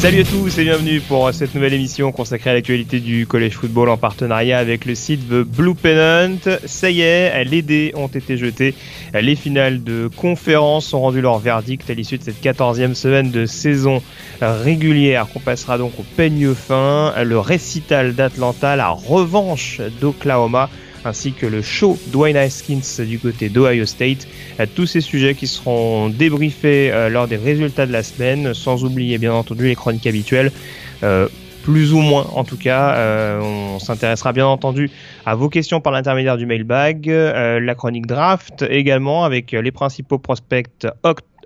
Salut à tous et bienvenue pour cette nouvelle émission consacrée à l'actualité du collège football en partenariat avec le site The Blue Pennant. Ça y est, les dés ont été jetés. Les finales de conférence ont rendu leur verdict à l'issue de cette 14e semaine de saison régulière qu'on passera donc au peigne fin. Le récital d'Atlanta, la revanche d'Oklahoma ainsi que le show Dwayne Haskins du côté d'Ohio State. Tous ces sujets qui seront débriefés lors des résultats de la semaine, sans oublier bien entendu les chroniques habituelles. Euh, plus ou moins en tout cas. Euh, on s'intéressera bien entendu à vos questions par l'intermédiaire du mailbag, euh, la chronique draft également avec les principaux prospects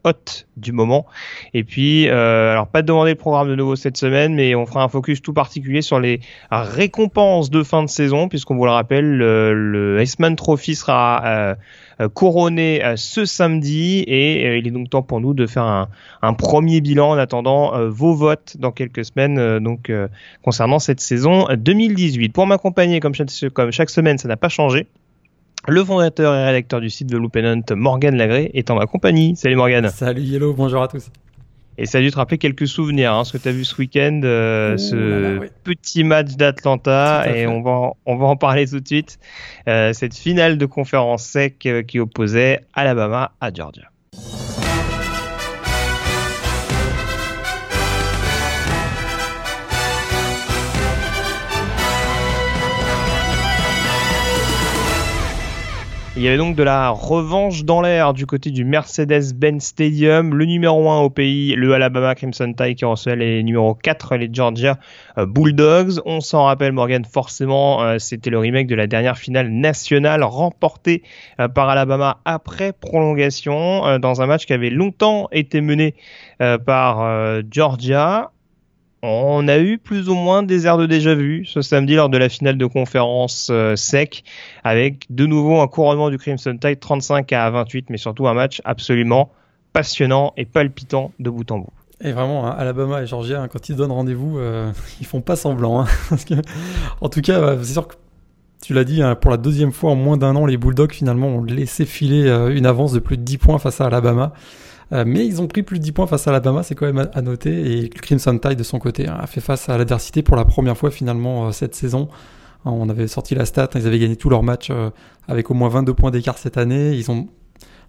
hot du moment. Et puis, euh, alors pas de demander le programme de nouveau cette semaine, mais on fera un focus tout particulier sur les récompenses de fin de saison, puisqu'on vous le rappelle, le, le Iceman Trophy sera euh, couronné euh, ce samedi et euh, il est donc temps pour nous de faire un, un premier bilan en attendant euh, vos votes dans quelques semaines donc concernant cette saison 2018. Pour m'accompagner comme chaque semaine, ça n'a pas changé. Le fondateur et rédacteur du site The Loopennant, Morgan Lagré, est en ma compagnie. Salut Morgan. Salut Yellow, bonjour à tous. Et ça a dû te rappeler quelques souvenirs, hein, ce que tu as vu ce week-end, euh, ce là, oui. petit match d'Atlanta, et on va, on va en parler tout de suite. Euh, cette finale de conférence sec euh, qui opposait Alabama à Georgia. Il y avait donc de la revanche dans l'air du côté du Mercedes-Benz Stadium. Le numéro 1 au pays, le Alabama Crimson Tide qui recevait les numéros 4, les Georgia Bulldogs. On s'en rappelle, Morgan, forcément, euh, c'était le remake de la dernière finale nationale remportée euh, par Alabama après prolongation euh, dans un match qui avait longtemps été mené par Georgia on a eu plus ou moins des airs de déjà vu ce samedi lors de la finale de conférence euh, sec avec de nouveau un couronnement du Crimson Tide 35 à 28 mais surtout un match absolument passionnant et palpitant de bout en bout. Et vraiment, hein, Alabama et Georgia, hein, quand ils donnent rendez-vous, euh, ils font pas semblant. Hein, en tout cas, c'est sûr que tu l'as dit, pour la deuxième fois en moins d'un an, les Bulldogs finalement ont laissé filer euh, une avance de plus de 10 points face à Alabama. Euh, mais ils ont pris plus de 10 points face à Alabama, c'est quand même à, noter. Et Crimson Tide de son côté hein, a fait face à l'adversité pour la première fois finalement euh, cette saison. Hein, on avait sorti la stat, hein, ils avaient gagné tous leurs matchs euh, avec au moins 22 points d'écart cette année. Ils ont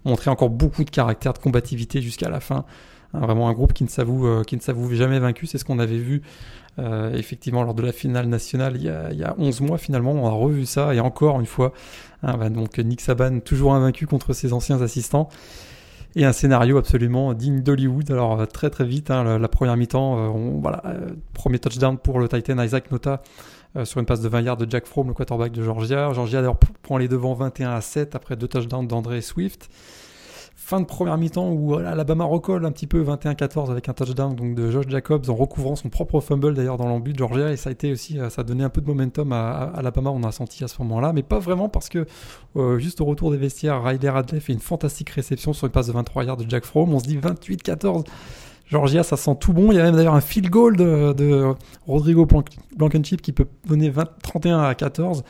montré encore beaucoup de caractère, de combativité jusqu'à la fin. vraiment un groupe qui ne s'avoue qui ne s'avoue jamais vaincu, c'est ce qu'on avait vu effectivement lors de la finale nationale il y, a, il y, a, 11 mois finalement on a revu ça et encore une fois bah, donc Nick Saban toujours invaincu contre ses anciens assistants et un scénario absolument digne d'Hollywood. Alors très très vite, hein, la, première mi-temps, euh, voilà, euh, premier touchdown pour le Titan Isaac Nota euh, sur une passe de 20 yards de Jack Fromm, le quarterback de Georgia. Georgia d'ailleurs prend les devants 21 à 7 après deux touchdowns d'André Swift. Fin de première mi-temps où Alabama recolle un petit peu 21-14 avec un touchdown donc de Josh Jacobs en recouvrant son propre fumble d'ailleurs dans l'embut de Georgia et ça a été aussi ça a donné un peu de momentum à, à Alabama on a senti à ce moment-là mais pas vraiment parce que euh, juste au retour des vestiaires Riley Radley fait une fantastique réception sur une passe de 23 yards de Jack Fromm on se dit 28-14 Georgia, ça sent tout bon. Il y a même d'ailleurs un field goal de, Rodrigo Blankenship qui peut donner 20, 31 à 14.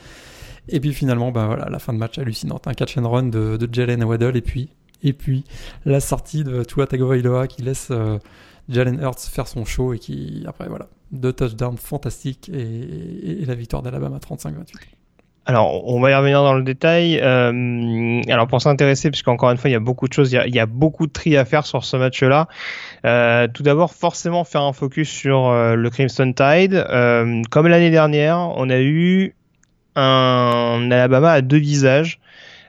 Et puis finalement, ben voilà, la fin de match hallucinante. Un catch and run de, de Jalen Waddle et puis et puis la sortie de Tua Tagovailoa qui laisse euh, Jalen Hurts faire son show et qui après voilà deux touchdowns fantastiques et, la victoire d'Alabama 35-28. Alors, on va y revenir dans le détail. Euh, alors, pour s'intéresser, puisqu'encore une fois, il y a beaucoup de choses, il y a, beaucoup de tri à faire sur ce match-là. Euh, tout d'abord, forcément, faire un focus sur le Crimson Tide. Comme l'année dernière, on a eu un Alabama à deux visages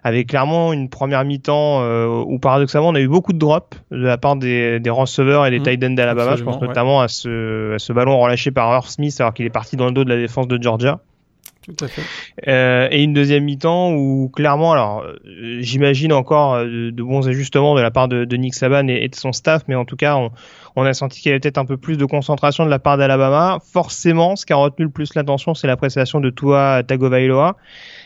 avec clairement une première mi-temps euh, où paradoxalement on a eu beaucoup de drops de la part des, des receveurs et des mmh, tight ends d'Alabama. Je pense notamment ouais. à, ce, à ce ballon relâché par Irv Smith alors qu'il est parti dans le dos de la défense de Georgia. Tout à fait. Euh, et une deuxième mi-temps où clairement, alors euh, j'imagine encore euh, de, bons ajustements de la part de, Nick Saban et, de son staff, mais en tout cas, on, a senti qu'il y avait peut-être un peu plus de concentration de la part d'Alabama. Forcément, ce qui a retenu le plus l'attention, c'est l'appréciation de Tua Tagovailoa.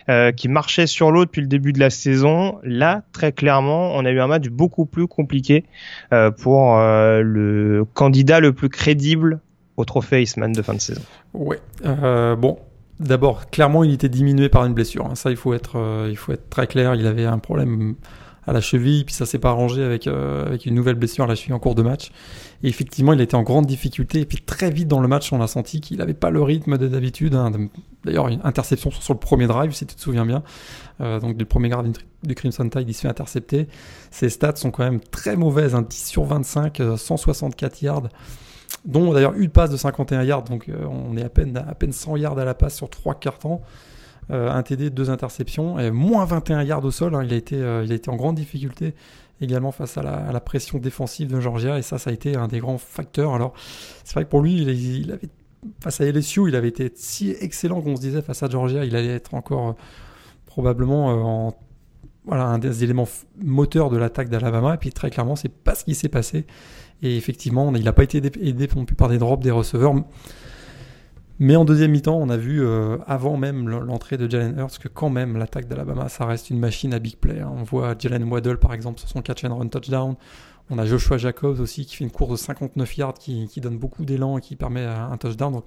Euh, qui marchait sur l'eau depuis le début de la saison. Là, très clairement, on a eu un match beaucoup plus compliqué euh, pour euh, le candidat le plus crédible au trophée Eastman de fin de saison. Ouais. bon, d'abord, clairement, il était diminué par une blessure. Hein. Ça, il faut être, il faut être très clair. Il avait un problème à la cheville, puis ça s'est pas arrangé avec, avec une nouvelle blessure à la cheville en cours de match. Et effectivement, il était en grande difficulté. Et puis très vite dans le match, on a senti qu'il n'avait pas le rythme de d'habitude. Hein. D'ailleurs, une interception sur le premier drive, si tu te souviens bien. Euh, donc le premier garde du Crimson Tide, il se fait intercepter. Ses stats sont quand même très mauvaises. Hein. 10 sur 25, 164 euh, yards dont d'ailleurs une passe de 51 yards, donc euh, on est à peine, à peine 100 yards à la passe sur 3 cartons, euh, un TD, deux interceptions, et moins 21 yards au sol, hein. il, a été, il a été en grande difficulté également face à la, pression défensive de Georgia, et ça, ça a été un des grands facteurs. Alors, c'est vrai que pour lui, face à LSU, il avait été si excellent qu'on se disait face à Georgia, il allait être encore euh, probablement euh, en, voilà, un des éléments moteurs de l'attaque d'Alabama, et puis très clairement, c'est pas ce qui s'est passé. Et effectivement, il n'a pas été aidé par des drops des receveurs. Mais en deuxième mi-temps, on a vu euh, avant même l'entrée de Jalen Hurts que quand même l'attaque d'Alabama, ça reste une machine à big play. Hein. On voit Jalen Waddle par exemple sur son catch and run touchdown. On a Joshua Jacobs aussi qui fait une course de 59 yards qui, donne beaucoup d'élan et qui permet un touchdown. Donc,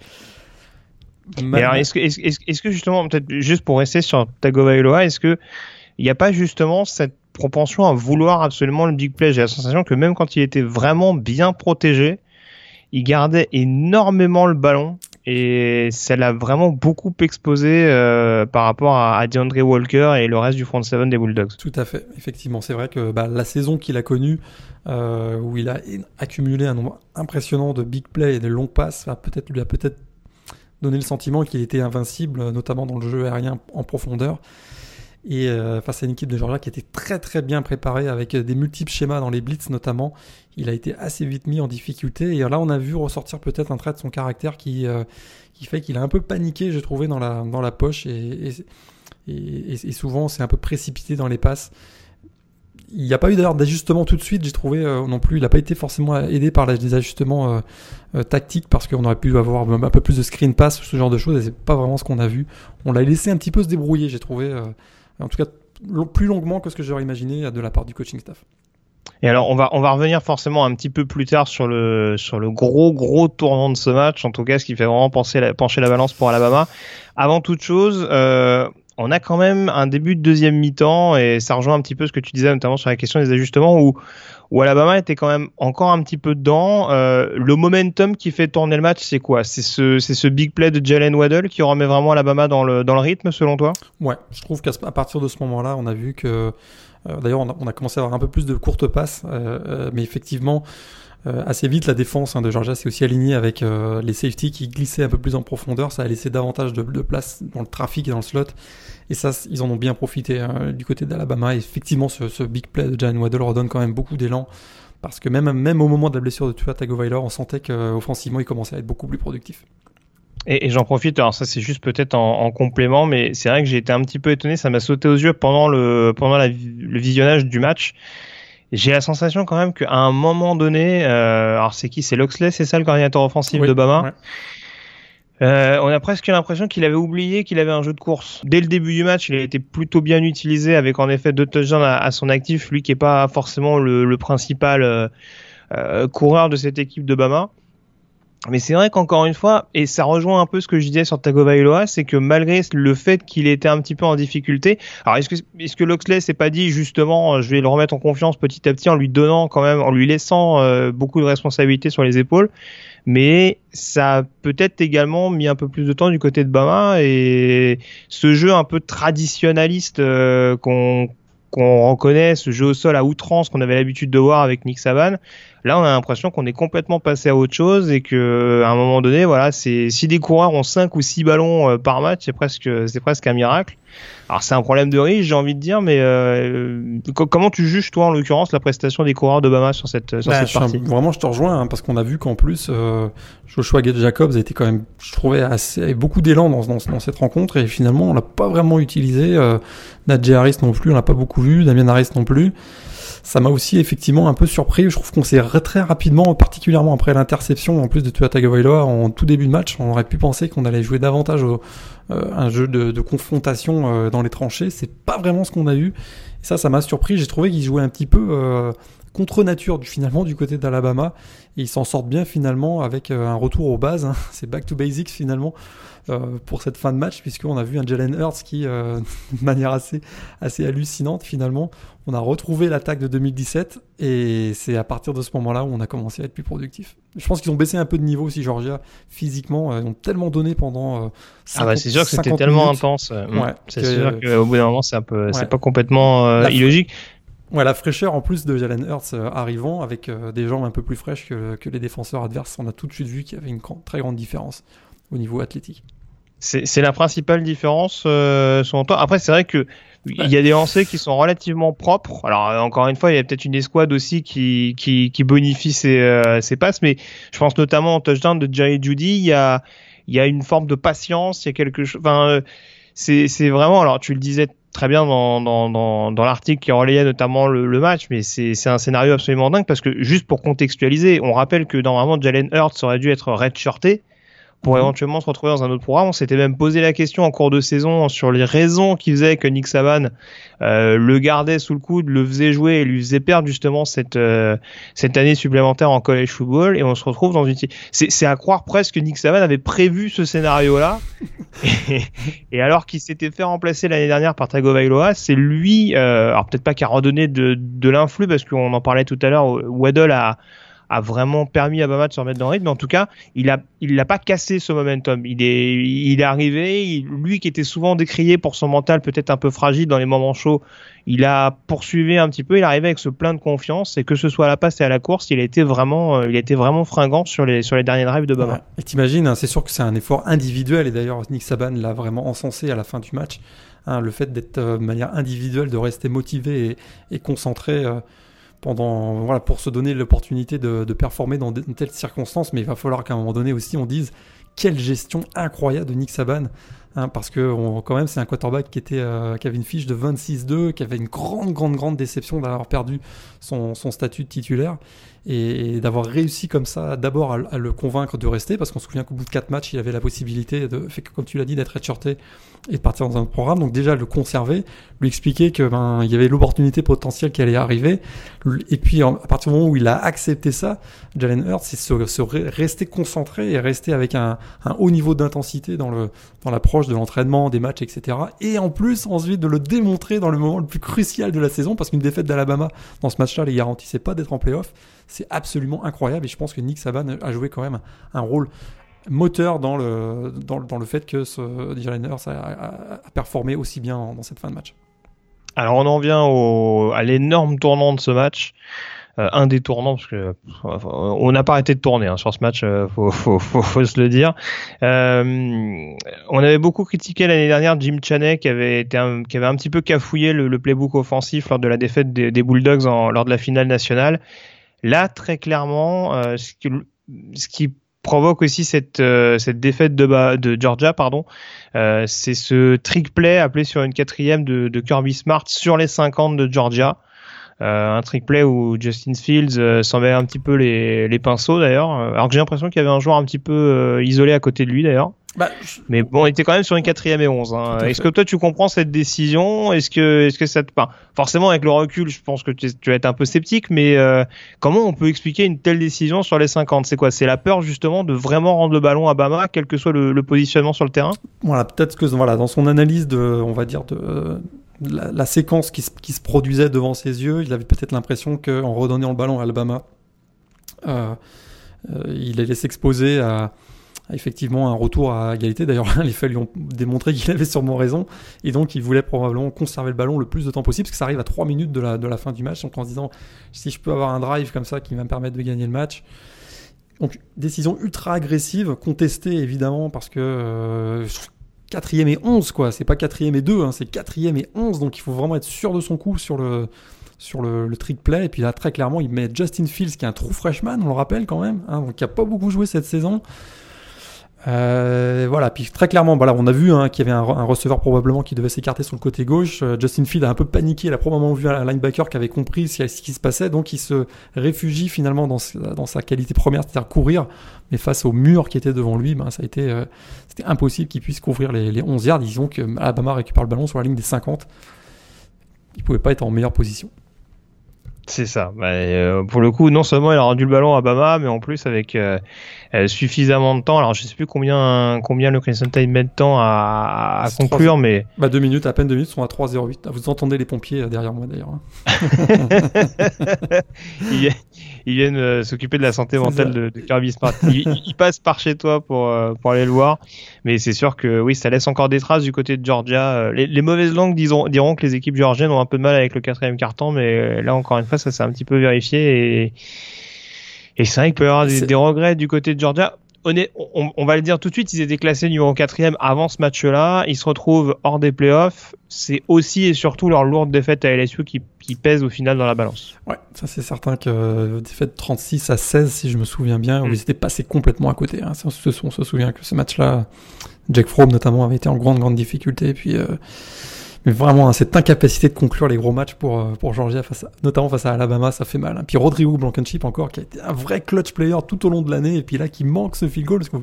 est-ce que, est-ce, que justement, peut-être juste pour rester sur Tagovailoa, est-ce que il n'y a pas justement cette propension à vouloir absolument le big play J'ai la sensation que même quand il était vraiment bien protégé, il gardait énormément le ballon et ça l'a vraiment beaucoup exposé euh, par rapport à, DeAndre Walker et le reste du front seven des Bulldogs. Tout à fait, effectivement, c'est vrai que bah, la saison qu'il a connue, euh, où il a accumulé un nombre impressionnant de big plays et de longs passes, peut-être lui a peut-être donné le sentiment qu'il était invincible, notamment dans le jeu aérien en profondeur. Et euh, face à une équipe de Georgia qui était très très bien préparée avec des multiples schémas dans les blitz notamment, il a été assez vite mis en difficulté. Et là, on a vu ressortir peut-être un trait de son caractère qui, euh, qui fait qu'il a un peu paniqué, j'ai trouvé, dans la, dans la poche. Et, et, souvent, c'est un peu précipité dans les passes. Il n'y a pas eu d'ailleurs d'ajustement tout de suite, j'ai trouvé euh, non plus. Il n'a pas été forcément aidé par les ajustements euh, tactiques parce qu'on aurait pu avoir un peu plus de screen pass, ce genre de choses. Et c'est pas vraiment ce qu'on a vu. On l'a laissé un petit peu se débrouiller, j'ai trouvé. En tout cas, plus longuement que ce que j'aurais imaginé de la part du coaching staff. Et alors, on va, on va revenir forcément un petit peu plus tard sur le, sur le gros, gros tournant de ce match, en tout cas, ce qui fait vraiment la, pencher la balance pour Alabama. Avant toute chose, euh, on a quand même un début de deuxième mi-temps, et ça rejoint un petit peu ce que tu disais, notamment sur la question des ajustements, où, Alabama était quand même encore un petit peu dedans. Euh, le momentum qui fait tourner le match, c'est quoi? C'est ce, big play de Jalen Waddle qui remet vraiment Alabama dans le, dans le rythme, selon toi? Ouais, je trouve qu'à partir de ce moment-là, on a vu que euh, d'ailleurs, on, a commencé à avoir un peu plus de courtes passes, euh, mais effectivement, assez vite, la défense hein, de Georgia s'est aussi alignée avec les safety qui glissaient un peu plus en profondeur. Ça a laissé davantage de, place dans le trafic et dans le slot. Et ça, ils en ont bien profité hein, du côté d'Alabama. Et effectivement, ce, big play de Jalen Waddle redonne quand même beaucoup d'élan. Parce que même, même au moment de la blessure de Tua Tagovailoa, on sentait qu'offensivement, il commençait à être beaucoup plus productif. Et, j'en profite, alors ça c'est juste peut-être en, complément, mais c'est vrai que j'ai été un petit peu étonné, ça m'a sauté aux yeux pendant le pendant le visionnage du match. J'ai la sensation quand même qu'à un moment donné, euh, alors c'est qui C'est Loxley, c'est ça le coordinateur offensif de Bama euh, on a presque l'impression qu'il avait oublié qu'il avait un jeu de course. Dès le début du match, il a été plutôt bien utilisé avec en effet deux touchdowns à, son actif, lui qui est pas forcément le, principal euh, euh, coureur de cette équipe de Bama. Mais c'est vrai qu'encore une fois, et ça rejoint un peu ce que je disais sur Tagovailoa, c'est que malgré le fait qu'il était un petit peu en difficulté, alors est-ce que est-ce que Loxley s'est pas dit justement, je vais le remettre en confiance petit à petit en lui donnant quand même, en lui laissant euh, beaucoup de responsabilités sur les épaules, mais ça a peut-être également mis un peu plus de temps du côté de Bama et ce jeu un peu traditionnaliste euh, qu'on qu'on reconnaît, ce jeu au sol à outrance qu'on avait l'habitude de voir avec Nick Saban, Là, on a l'impression qu'on est complètement passé à autre chose et que à un moment donné, voilà, c'est si des coureurs ont 5 ou 6 ballons euh, par match, c'est presque c'est presque un miracle. Alors c'est un problème de riche, j'ai envie de dire, mais euh, comment tu juges toi en l'occurrence la prestation des coureurs d'Obama sur cette sur bah, cette partie? Vraiment, je te rejoins hein, parce qu'on a vu qu'en plus euh, Joshua Gate Jacobs a été quand même, je trouvais, assez avec beaucoup d'élan dans, dans, dans, cette rencontre et finalement on l'a pas vraiment utilisé. Euh, Nadji Harris non plus, on l'a pas beaucoup vu, Damien Harris non plus ça m'a aussi effectivement un peu surpris. Je trouve qu'on s'est très rapidement, particulièrement après l'interception en plus de Tua Tagovailoa en tout début de match, on aurait pu penser qu'on allait jouer davantage au, euh, un jeu de, confrontation euh, dans les tranchées. C'est pas vraiment ce qu'on a eu. Et ça, ça m'a surpris. J'ai trouvé qu'ils jouaient un petit peu euh, contre nature du, finalement du côté d'Alabama. Et ils s'en sortent bien finalement avec un retour aux bases. Hein. C'est back to basics finalement. Euh, pour cette fin de match, puisqu'on a vu un Jalen Hurts qui, euh, de manière assez, assez hallucinante finalement, on a retrouvé l'attaque de 2017 et c'est à partir de ce moment-là où on a commencé à être plus productif. Je pense qu'ils ont baissé un peu de niveau aussi, Georgia, physiquement. Euh, ils ont tellement donné pendant. ah bah c'est sûr que c'était tellement intense. Ouais, c'est sûr qu'au bout d'un moment, c'est un peu, c'est pas complètement illogique. Ouais, la fraîcheur en plus de Jalen Hurts arrivant avec des jambes un peu plus fraîches que, les défenseurs adverses, on a tout de suite vu qu'il y avait une très grande différence au niveau athlétique. C'est la principale différence euh, temps. Après, c'est vrai que il y a des lancers qui sont relativement propres. Alors encore une fois, il y a peut-être une escouade aussi qui bonifie ses, euh, ses, passes, mais je pense notamment au touchdown de Jerry Judy, il y a une forme de patience, il y a quelque chose. Euh, c'est vraiment. Alors tu le disais très bien dans, dans, dans, l'article qui relayait notamment le, le match, mais c'est un scénario absolument dingue parce que juste pour contextualiser, on rappelle que normalement Jalen Hurts aurait dû être redshirté pour mhm. éventuellement se retrouver dans un autre programme. On s'était même posé la question en cours de saison sur les raisons qui faisaient que Nick Saban euh, le gardait sous le coude, le faisait jouer et lui faisait perdre justement cette euh, cette année supplémentaire en college football. Et on se retrouve dans une c'est à croire presque que Nick Saban avait prévu ce scénario-là. et, alors qu'il s'était fait remplacer l'année dernière par Tagovailoa, c'est lui, euh, alors peut-être pas qui a redonné de, de l'influx parce qu'on en parlait tout à l'heure, Waddle a a vraiment permis à Bama de se remettre dans le rythme. En tout cas, il a, il pas cassé ce momentum. Il est, il est arrivé. lui qui était souvent décrié pour son mental peut-être un peu fragile dans les moments chauds, il a poursuivi un petit peu. Il arrivé avec ce plein de confiance et que ce soit à la passe et à la course, il a été vraiment, euh, il vraiment fringant sur les, sur les derniers drives de Bama. Et t'imagines, hein, c'est sûr que c'est un effort individuel et d'ailleurs Nick Saban l'a vraiment encensé à la fin du match. Hein, le fait d'être euh, de manière individuelle, de rester motivé et, concentré. Euh, pour se donner l'opportunité de, performer dans de, telles circonstances. Mais il va falloir qu'à un moment donné aussi, on dise quelle gestion incroyable de Nick Saban. Hein, parce que quand même, c'est un quarterback qui, était, euh, qui avait une fiche de 26-2, qui avait une grande, grande, grande déception d'avoir perdu son, statut de titulaire et, d'avoir réussi comme ça d'abord à, le convaincre de rester, parce qu'on se souvient qu'au bout de 4 matchs, il avait la possibilité, de, comme tu l'as dit, d'être redshirté et de partir dans un programme. Donc déjà, le conserver, lui expliquer que ben, il y avait l'opportunité potentielle qui allait arriver. Et puis, à partir du moment où il a accepté ça, Jalen Hurts, c'est se, se, rester concentré et rester avec un, un haut niveau d'intensité dans le dans l'approche de l'entraînement, des matchs, etc. Et en plus, ensuite, de le démontrer dans le moment le plus crucial de la saison, parce qu'une défaite d'Alabama dans ce match-là les garantissait pas d'être en playoff. C'est absolument incroyable et je pense que Nick Saban a joué quand même un rôle moteur dans le, dans, dans le fait que ce Jalen Hurts a, performé aussi bien dans cette fin de match. Alors on en vient à l'énorme tournant de ce match. Euh, un des tournants parce que on n'a pas arrêté de tourner hein, sur ce match, euh, faut, se le dire. Euh, on avait beaucoup critiqué l'année dernière Jim Chaney qui avait été un, qui avait un petit peu cafouillé le, playbook offensif lors de la défaite des, Bulldogs lors de la finale nationale. Là, très clairement, euh, ce, qui, provoque aussi cette, euh, cette défaite de, de Georgia, pardon, euh, c'est ce trick play appelé sur une quatrième de, de Kirby Smart sur les 50 de Georgia. Un trick play où Justin Fields s'en met un petit peu les, les pinceaux d'ailleurs. Alors que j'ai l'impression qu'il y avait un joueur un petit peu isolé à côté de lui d'ailleurs. Bah, Mais bon, il était quand même sur une quatrième et 11. Hein. Est-ce que toi tu comprends cette décision? Est-ce que, est-ce que ça te, enfin, forcément avec le recul, je pense que tu, tu vas être un peu sceptique, mais euh, comment on peut expliquer une telle décision sur les 50 C'est quoi? C'est la peur justement de vraiment rendre le ballon à Bama, quel que soit le, positionnement sur le terrain? Voilà, peut-être que voilà, dans son analyse de, on va dire de la, séquence qui se, qui se, produisait devant ses yeux, il avait peut-être l'impression qu'en redonnant le ballon à Alabama, euh, euh, il allait s'exposer à effectivement un retour à égalité. D'ailleurs, les faits lui ont démontré qu'il avait sûrement raison. Et donc, il voulait probablement conserver le ballon le plus de temps possible, parce que ça arrive à 3 minutes de la, de la fin du match. Donc, en se disant, si je peux avoir un drive comme ça qui va me permettre de gagner le match. Donc, décision ultra agressive, contestée évidemment, parce que euh, quatrième et 11, quoi. C'est pas quatrième et 2, hein, c'est quatrième et 11. Donc, il faut vraiment être sûr de son coup sur le, sur le, trick play. Et puis là, très clairement, il met Justin Fields, qui est un true freshman, on le rappelle quand même, hein, donc qui a pas beaucoup joué cette saison. Euh, voilà, puis très clairement, voilà, on a vu hein, qu'il y avait un, receveur probablement qui devait s'écarter sur le côté gauche. Euh, Justin Field a un peu paniqué, il a probablement vu un linebacker qui avait compris ce qui se passait, donc il se réfugie finalement dans, sa qualité première, c'est-à-dire courir, mais face au mur qui était devant lui, ben, ça a été euh, c'était impossible qu'il puisse couvrir les, les 11 yards. Disons que Alabama récupère le ballon sur la ligne des 50. Il pouvait pas être en meilleure position. C'est ça. Bah, euh, pour le coup, non seulement il a rendu le ballon à Bama, mais en plus avec euh, euh, suffisamment de temps. Alors je sais plus combien combien le Crimson Tide met de temps à, à conclure, 3... mais bah deux minutes, à peine deux minutes, sont à 3-0-8. Vous entendez les pompiers derrière moi d'ailleurs. ils, ils, viennent euh, s'occuper de la santé mentale de, de, Kirby Smart. Ils, ils, passent par chez toi pour euh, pour aller le voir, mais c'est sûr que oui, ça laisse encore des traces du côté de Georgia. Les, les mauvaises langues diront, diront que les équipes georgiennes ont un peu de mal avec le quatrième carton, mais là encore une fois, ça s'est un petit peu vérifié et et c'est vrai qu'il peut y avoir des, des, regrets du côté de Georgia. On, on, va le dire tout de suite, ils étaient classés numéro 4 avant ce match-là. Ils se retrouvent hors des playoffs. C'est aussi et surtout leur lourde défaite à LSU qui, qui pèse au final dans la balance. Ouais, ça c'est certain que euh, défaite 36 à 16, si je me souviens bien, où mm. ils étaient passés complètement à côté. Hein. On, se, on, se, souvient que ce match-là, Jack Fromm notamment avait été en grande, grande difficulté. Et puis. Euh, mais vraiment, hein, cette incapacité de conclure les gros matchs pour, euh, pour Georgia, face notamment face à Alabama, ça fait mal. Hein. Puis Rodrigo Blankenship encore, qui a été un vrai clutch player tout au long de l'année, et puis là, qui manque ce field goal, parce que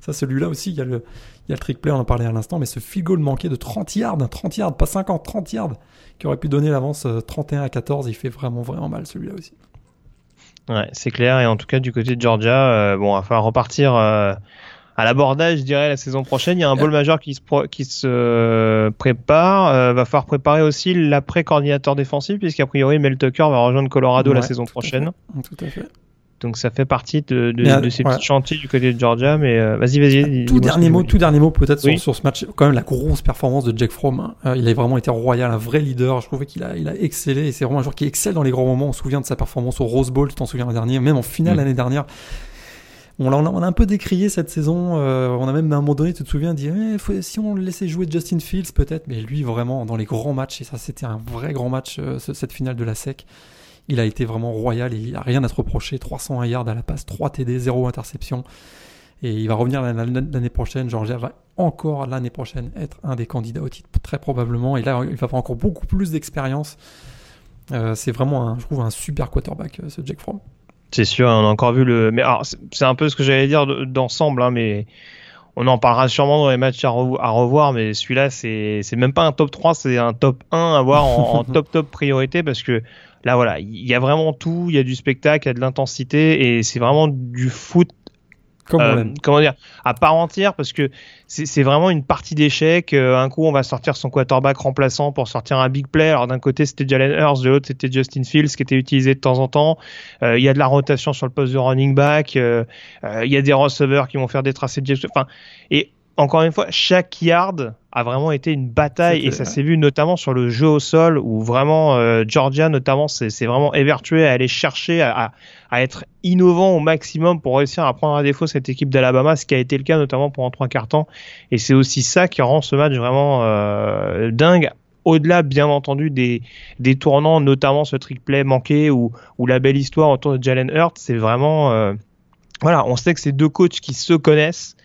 ça, celui-là aussi, il y a le, a le trick play, on en parlait à l'instant, mais ce field goal manqué de 30 yards, 30 yards, pas 50, 30 yards, qui aurait pu donner l'avance 31 à 14, il fait vraiment, vraiment mal celui-là aussi. Ouais, c'est clair, et en tout cas, du côté de Georgia, euh, bon, il va falloir repartir. Euh à l'abordage, je dirais, la saison prochaine. Il y a un bowl majeur qui se, qui se prépare. Euh, va falloir préparer aussi l'après-coordinateur défensif, puisqu'a priori, Mel Tucker va rejoindre Colorado ouais, la saison prochaine. À tout à fait. Donc ça fait partie de, de, de ces ouais. petits chantiers du côté de Georgia, mais euh, vas-y, vas-y. Tout dernier mot, tout dernier mot peut-être oui. sur, sur, ce match. Quand même la grosse performance de Jack Fromm. Hein. Euh, il a vraiment été royal, un vrai leader. Je trouvais qu'il a, il a excellé. Et c'est vraiment un joueur qui excelle dans les grands moments. On se souvient de sa performance au Rose Bowl, tu t'en souviens l'année dernière, même en finale mmh. l'année dernière. On a, a, un peu décrié cette saison. Euh, on a même à un moment donné, tu te souviens, dit eh, si on laissait jouer Justin Fields peut-être, mais lui vraiment dans les grands matchs et ça c'était un vrai grand match euh, cette finale de la SEC. Il a été vraiment royal et il a rien à te reprocher. 301 yards à la passe, 3 TD, 0 interception. Et il va revenir l'année prochaine. Georgia va encore l'année prochaine être un des candidats au titre, très probablement. Et là, il va avoir encore beaucoup plus d'expérience. Euh, c'est vraiment, un, je trouve, un super quarterback, ce Jack Fromm. C'est sûr, on a encore vu le. Mais alors, c'est un peu ce que j'allais dire d'ensemble, hein, mais on en parlera sûrement dans les matchs à, revoir, mais celui-là, c'est même pas un top 3, c'est un top 1 à voir en, en, top top priorité parce que là, voilà, il y a vraiment tout, il y a du spectacle, il y a de l'intensité et c'est vraiment du foot euh, comment dire à part entière parce que c'est vraiment une partie d'échec euh, un coup on va sortir son quarterback remplaçant pour sortir un big play. Alors d'un côté c'était Jalen Hurts de l'autre c'était Justin Fields qui était utilisé de temps en temps. Euh, il y a de la rotation sur le poste de running back euh il y a des receveurs qui vont faire des tracés de enfin et encore une fois, chaque yard a vraiment été une bataille et ça s'est vu notamment sur le jeu au sol où vraiment euh, Georgia notamment c'est vraiment évertué à aller chercher à, à, être innovant au maximum pour réussir à prendre à défaut cette équipe d'Alabama, ce qui a été le cas notamment pendant trois quarts temps. Et c'est aussi ça qui rend ce match vraiment euh, dingue au-delà bien entendu des, des tournants, notamment ce trick play manqué ou, ou la belle histoire autour de Jalen Hurts, c'est vraiment euh, voilà, on sait que c'est deux coachs qui se connaissent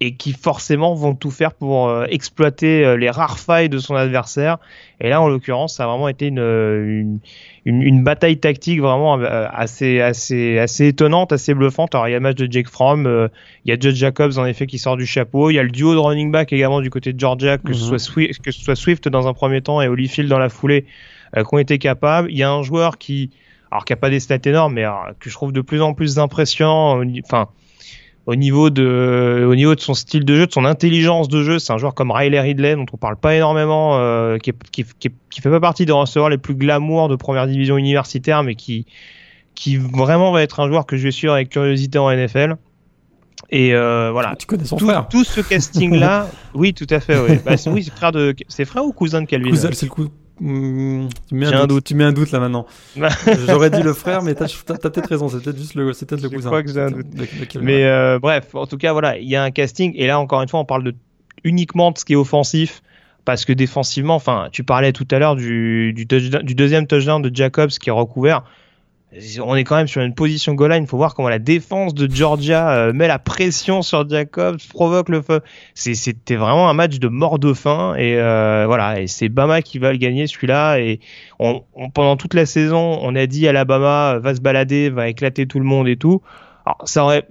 et qui forcément vont tout faire pour euh, exploiter euh, les rares failles de son adversaire. Et là, en l'occurrence, ça a vraiment été une, une, une, une bataille tactique vraiment assez, assez, assez étonnante, assez bluffante. Alors, il y a le match de Jake Fromm, euh, il y a Judge Jacobs en effet qui sort du chapeau, il y a le duo de running back également du côté de Georgia, que, mm -hmm. ce, soit Swift, que ce soit Swift dans un premier temps et Holyfield dans la foulée, euh, qui ont été capables. Il y a un joueur qui, alors qui a pas des stats énormes, mais alors, que je trouve de plus en plus impressionnant, enfin au niveau de au niveau de son style de jeu, de son intelligence de jeu. C'est un joueur comme Riley Ridley dont on parle pas énormément, euh, qui, est, qui, qui, qui, fait pas partie des receveurs les plus glamour de première division universitaire, mais qui qui vraiment va être un joueur que je vais suivre avec curiosité en NFL. Et euh, voilà. Tu connais son tout, frère. Tout ce casting-là, oui, tout à fait. Ouais. Bah, c'est- oui, c'est frère de, c'est frère ou cousin de Calvin? C'est le coup. Hmm, tu mets un, un doute. Tu mets un doute là maintenant. J'aurais dit le frère, mais t'as as, peut-être raison. C'est peut-être juste le, c'est peut-être le Je cousin. crois que j'ai un doute. de- de quel- Mais euh, bref, en tout cas, voilà, il y a un casting. Et là, encore une fois, on parle de uniquement de ce qui est offensif. Parce que défensivement, enfin, tu parlais tout à l'heure du, du, touchdown- du deuxième touchdown de Jacobs qui est recouvert. On est quand même sur une position goal line. Il faut voir comment la défense de Georgia euh, met la pression sur Jacobs, provoque le feu. C'était vraiment un match de mort de faim. Et euh, voilà, et c'est Bama qui va le gagner celui-là. Et on, on- pendant toute la saison, on a dit Alabama euh, va se balader, va éclater tout le monde et tout. Alors, ça aurait,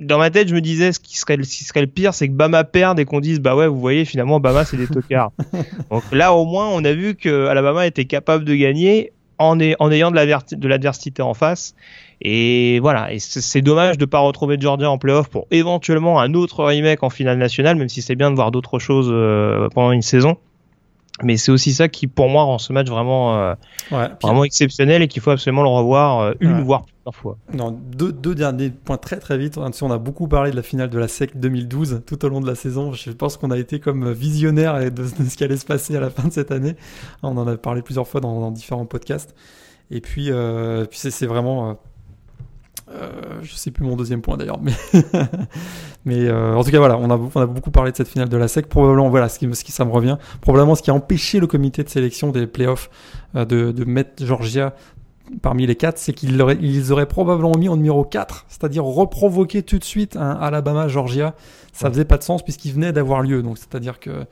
dans ma tête, je me disais, ce qui serait, le- ce qui serait le pire, c'est que Bama perde et qu'on dise, bah ouais, vous voyez, finalement, Bama, c'est des tocards. Donc là, au moins, on a vu que Alabama était capable de gagner en, ay- en ayant de l'adversité en face. Et voilà, et c'est dommage de pas retrouver Georgia en playoff pour éventuellement un autre remake en finale nationale, même si c'est bien de voir d'autres choses euh, pendant une saison. Mais c'est aussi ça qui, pour moi, rend ce match vraiment, euh, Ouais. Vraiment exceptionnel et qu'il faut absolument le revoir euh, une Ouais. voire plusieurs fois. Non, deux, deux derniers points très très vite. On a beaucoup parlé de la finale de la SEC 2012 tout au long de la saison. Je pense qu'on a été comme visionnaire de, de ce qui allait se passer à la fin de cette année. On en a parlé plusieurs fois dans, dans différents podcasts. Et puis, euh, puis c'est vraiment. Euh, je sais plus mon deuxième point d'ailleurs, mais mais euh, en tout cas voilà, on a, on a beaucoup parlé de cette finale de la SEC. Probablement voilà, ce qui, ce qui ça me revient, probablement ce qui a empêché le comité de sélection des playoffs euh, de, de mettre Georgia parmi les quatre, c'est qu'ils auraient, ils auraient probablement mis en numéro 4, c'est-à-dire reprovoquer tout de suite un Alabama-Georgia. Ça faisait pas de sens puisqu'il venait d'avoir lieu. Donc, c'est-à-dire que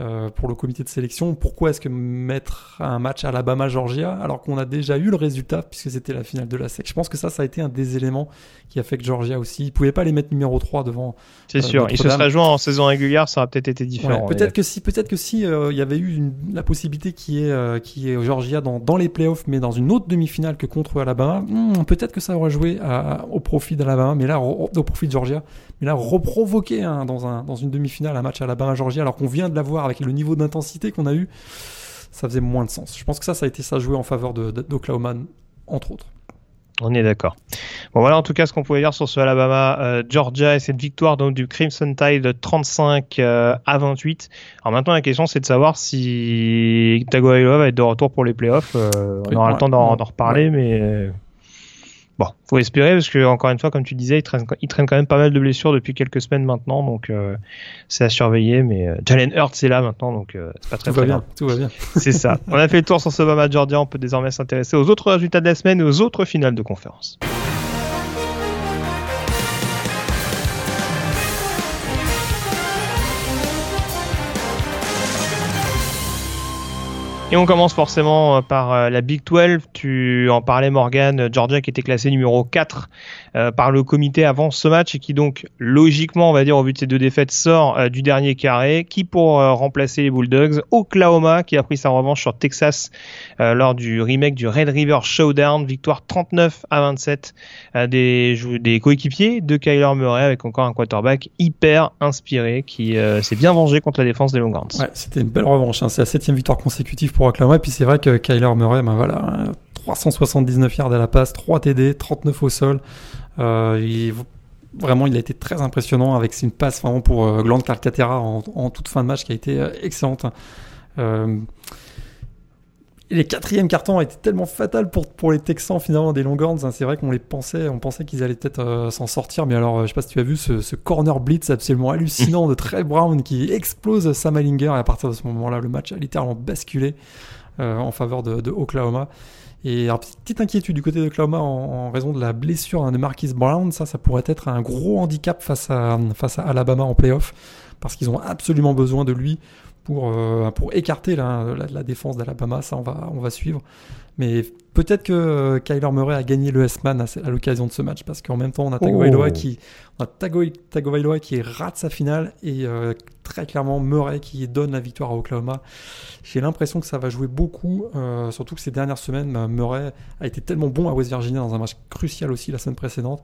euh, pour le comité de sélection, pourquoi est-ce que mettre un match Alabama-Georgia alors qu'on a déjà eu le résultat puisque c'était la finale de la SEC? Je pense que ça, ça a été un des éléments qui a fait que Georgia aussi, ils pouvaient pas les mettre numéro 3 devant. C'est Euh, sûr. Il se Notre-Dame. serait joué en saison régulière, ça aurait peut-être été différent. Ouais, peut-être que si, peut-être que si euh, il y avait eu une- la possibilité qui est qui est Georgia dans, dans les playoffs, mais dans une autre demi-finale que contre Alabama, hmm, peut-être que ça aurait joué à- au profit d'Alabama, mais là au profit de Georgia, mais là reprovoquer hein, dans un dans une demi-finale un match Alabama-Georgia alors qu'on vient de l'avoir avec le niveau d'intensité qu'on a eu, ça faisait moins de sens. Je pense que ça, ça a été ça joué en faveur d'Oklahoma entre autres. On est d'accord. Bon voilà en tout cas ce qu'on pouvait dire sur ce Alabama euh, Georgia et cette victoire donc du Crimson Tide 35 euh, à 28. Alors maintenant la question c'est de savoir si Tagovailoa va être de retour pour les playoffs. Euh, on aura ouais, le temps d'en ouais. reparler mais bon faut espérer parce que encore une fois comme tu disais il traîne, il traîne quand même pas mal de blessures depuis quelques semaines maintenant donc euh, c'est à surveiller mais euh, Jalen Hurts est là maintenant donc euh, c'est pas très Tout va bien, tout va bien. C'est ça. On a fait le tour sur ce Bama Georgia. On peut désormais s'intéresser aux autres résultats de la semaine et aux autres finales de conférence. Et on commence forcément euh, par euh, la Big 12. Tu en parlais, Morgan. Georgia qui était classé numéro 4 euh, par le comité avant ce match et qui donc, logiquement, on va dire, au vu de ces deux défaites, sort euh, du dernier carré. Qui pour euh, remplacer les Bulldogs? Oklahoma qui a pris sa revanche sur Texas euh, lors du remake du Red River Showdown. Victoire 39 à 27 euh, des, coéquipiers de Kyler Murray avec encore un quarterback hyper inspiré qui euh, s'est bien vengé contre la défense des Longhorns. C'était une belle revanche. hein. C'est la septième victoire consécutive pour Oklahoma. Et puis c'est vrai que Kyler Murray, ben voilà, hein, 379 yards à la passe, 3 TD, 39 au sol. Euh, il- vraiment, il a été très impressionnant avec une passe vraiment pour euh, Gland Calcaterra en, en toute fin de match qui a été euh, excellente. Euh, les quatrièmes cartons étaient tellement fatals pour, pour les Texans finalement des Longhorns. hein. C'est vrai qu'on les pensait, on pensait qu'ils allaient peut-être euh, s'en sortir. Mais alors, je sais pas si tu as vu ce, ce corner blitz absolument hallucinant de Trey Brown qui explose Sam Ellinger. Et à partir de ce moment-là, le match a littéralement basculé en faveur de, de Oklahoma. Et alors, petite inquiétude du côté d'Oklahoma en, en raison de la blessure hein, de Marquis Brown. Ça, ça pourrait être un gros handicap face à, face à Alabama en playoff parce qu'ils ont absolument besoin de lui pour, euh, pour écarter la, la, la défense d'Alabama. Ça, on va, on va suivre. Mais peut-être que euh, Kyler Murray a gagné le S-Man à, à l'occasion de ce match parce qu'en même temps, on a Tagovailoa Oh. qui, on a Tago- Tagovailoa qui rate sa finale et euh, très clairement Murray qui donne la victoire à Oklahoma. J'ai l'impression que ça va jouer beaucoup, euh, surtout que ces dernières semaines, bah, Murray a été tellement bon à West Virginia dans un match crucial aussi la semaine précédente.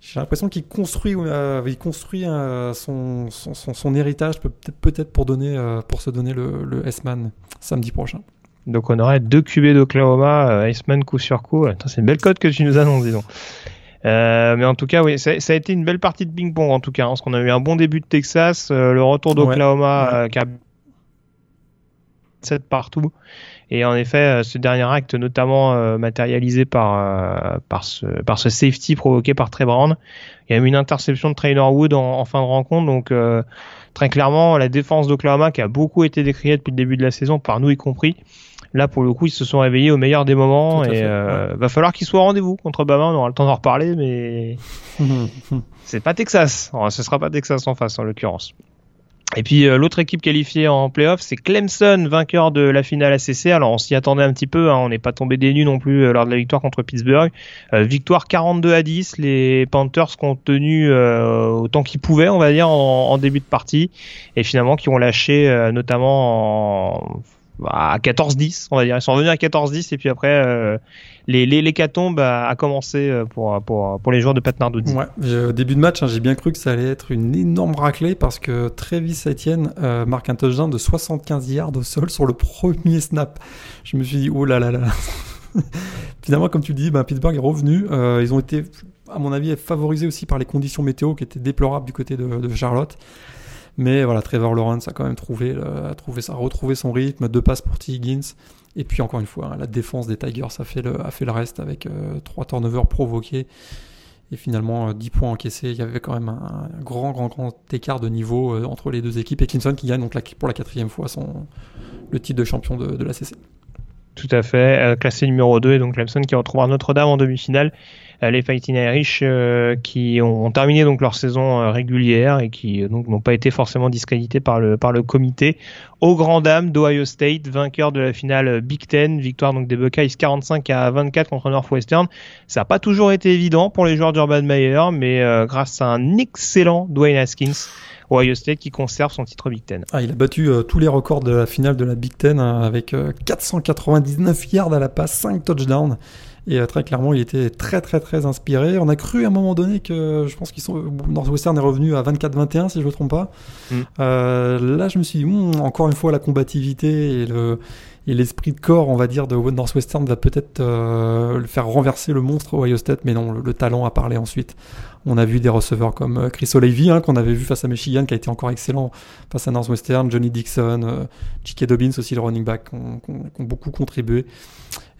J'ai l'impression qu'il construit, euh, il construit euh, son, héritage peut-être pour donner, euh, pour se donner le, le S-Man samedi prochain. Donc on aurait deux QB d'Oklahoma, euh, Iceman coup sur coup. C'est une belle cote que tu nous annonces, dis donc. mais en tout cas, oui, ça, a été une belle partie de ping-pong en tout cas, hein, parce qu'on a eu un bon début de Texas, le retour d'Oklahoma qui a 7 partout. Et en effet, ce dernier acte, notamment matérialisé par, par, ce, par ce safety provoqué par Trey Brown, il y a eu une interception de Trainer Wood en, en fin de rencontre, donc très clairement, la défense d'Oklahoma qui a beaucoup été décriée depuis le début de la saison, par nous y compris, là pour le coup ils se sont réveillés au meilleur des moments et euh, va falloir qu'ils soient au rendez-vous contre Bama on aura le temps d'en reparler mais c'est pas Texas. Ce sera pas Texas en face en l'occurrence. Et puis euh, l'autre équipe qualifiée en playoff, c'est Clemson, vainqueur de la finale ACC. Alors on s'y attendait un petit peu, hein, on n'est pas tombé des nues non plus euh, lors de la victoire contre Pittsburgh. Euh, victoire 42 à 10, les Panthers qui ont tenu autant qu'ils pouvaient, on va dire, en, en, début de partie, et finalement qui ont lâché notamment en à 14-10, on va dire. Ils sont revenus à 14-10 et puis après, euh, les, les, l'hécatombe a, a, commencé euh, pour, pour, pour les joueurs de Pat Narduzzi. Ouais, au début de match, hein, j'ai bien cru que ça allait être une énorme raclée parce que Travis Etienne euh, marque un touchdown de 75 yards au sol sur le premier snap. Je me suis dit, oh là là là. Finalement, comme tu le dis, ben, Pittsburgh est revenu. Euh, ils ont été, à mon avis, favorisés aussi par les conditions météo qui étaient déplorables du côté de Charlotte. Mais voilà, Trevor Lawrence a quand même ça, retrouvé son rythme, deux passes pour T. Et puis encore une fois, hein, la défense des Tigers a fait le, reste avec euh, trois turnovers provoqués. Et finalement, 10 euh, points encaissés. Il y avait quand même un, grand, grand, grand écart de niveau euh, entre les deux équipes. Et Clemson qui gagne pour la quatrième fois son, le titre de champion de, de la CC. Tout à fait. classé numéro 2. Et donc Clemson qui retrouvera Notre-Dame en demi-finale. Euh, les Fighting Irish euh, qui ont, terminé donc leur saison euh, régulière et qui donc n'ont pas été forcément discrédités par le par le comité. Au grand dam d'Ohio State, vainqueur de la finale Big Ten, victoire donc des Buckeyes 45 à 24 contre Northwestern. Ça n'a pas toujours été évident pour les joueurs d'Urban Meyer, mais grâce à un excellent Dwayne Haskins. Ohio State qui conserve son titre Big Ten. Ah, il a battu tous les records de la finale de la Big Ten hein, avec 499 yards à la passe, 5 touchdowns. Et euh, très clairement, il était très très très inspiré. On a cru à un moment donné que je pense qu'ils sont Northwestern est revenu à 24-21 si je ne me trompe pas. Mm. Euh, là, je me suis dit hmm, encore une fois la combativité et le et l'esprit de corps, on va dire, de Northwestern va peut-être euh, faire renverser le monstre Ohio State, mais non, le, talent a parlé ensuite. On a vu des receveurs comme Chris O'Leary, hein, qu'on avait vu face à Michigan, qui a été encore excellent face à Northwestern, Johnny Dixon, J.K. Dobbins aussi, le running back, qui ont beaucoup contribué.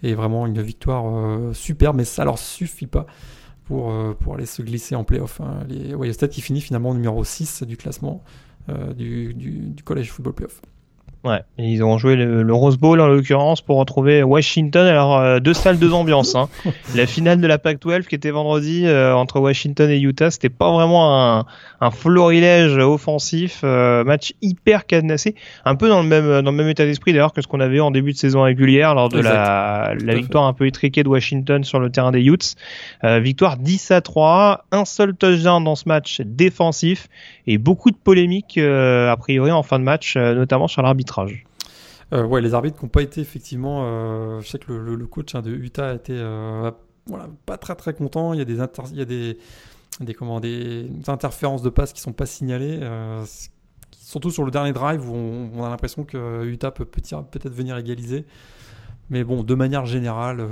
Et vraiment une victoire euh, super, mais ça leur suffit pas pour, euh, pour aller se glisser en playoff. Hein. Les Ohio State qui finit finalement numéro 6 du classement euh, du, du, du College Football Playoff. Ouais, ils ont joué le, Rose Bowl en l'occurrence pour retrouver Washington. Alors euh, deux salles, deux ambiances. Hein. La finale de la Pac-12 qui était vendredi euh, entre Washington et Utah, c'était pas vraiment un, un florilège offensif, euh, match hyper cadenassé, un peu dans le même dans le même état d'esprit d'ailleurs que ce qu'on avait en début de saison régulière lors de la, la victoire un peu étriquée de Washington sur le terrain des Utes. victoire 10 à 3, un seul touchdown dans ce match défensif et beaucoup de polémiques a priori en fin de match, notamment sur l'arbitre euh, ouais, les arbitres n'ont pas été effectivement. Euh, je sais que le, coach hein, de Utah a été euh, pas très très content. Il y a des, il y a des, des, des interférences de passe qui sont pas signalées. surtout sur le dernier drive où on, a l'impression que Utah peut peut-être venir égaliser. Mais bon, de manière générale,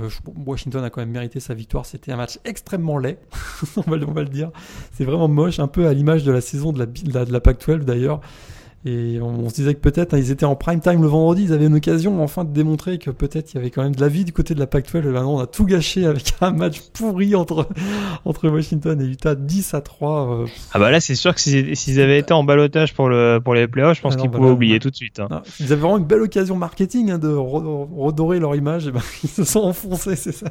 Washington a quand même mérité sa victoire. C'était un match extrêmement laid, on, va, le dire. C'est vraiment moche, un peu à l'image de la saison de la, de la Pac-12 d'ailleurs. Et on, se disait que peut-être hein, ils étaient en prime time le vendredi, ils avaient une occasion enfin de démontrer que peut-être il y avait quand même de la vie du côté de la Pac-12. Et maintenant on a tout gâché avec un match pourri entre, entre Washington et Utah, 10 à 3. Euh. Ah bah là c'est sûr que s'ils avaient été en balotage pour, le, pour les playoffs, je pense ah qu'ils pouvaient oublier tout de suite. Hein. ils avaient vraiment une belle occasion marketing hein, de redorer leur image, et ben, ils se sont enfoncés, c'est ça,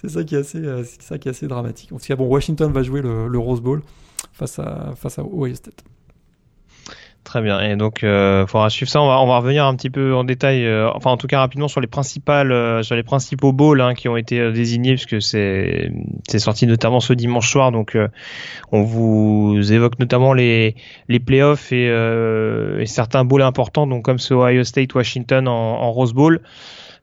c'est ça qui est assez, euh, c'est ça qui est assez dramatique. En tout cas bon, Washington va jouer le, le Rose Bowl face à, face à Ohio State. Très bien. Et donc, euh, faudra suivre ça. On va, on va revenir un petit peu en détail, euh, enfin en tout cas rapidement sur les principales, euh, sur les principaux bowls hein, qui ont été euh, désignés, puisque c'est c'est sorti notamment ce dimanche soir. Donc, on vous évoque notamment les les playoffs et, et certains bowls importants, donc comme ce Ohio State Washington en, en Rose Bowl.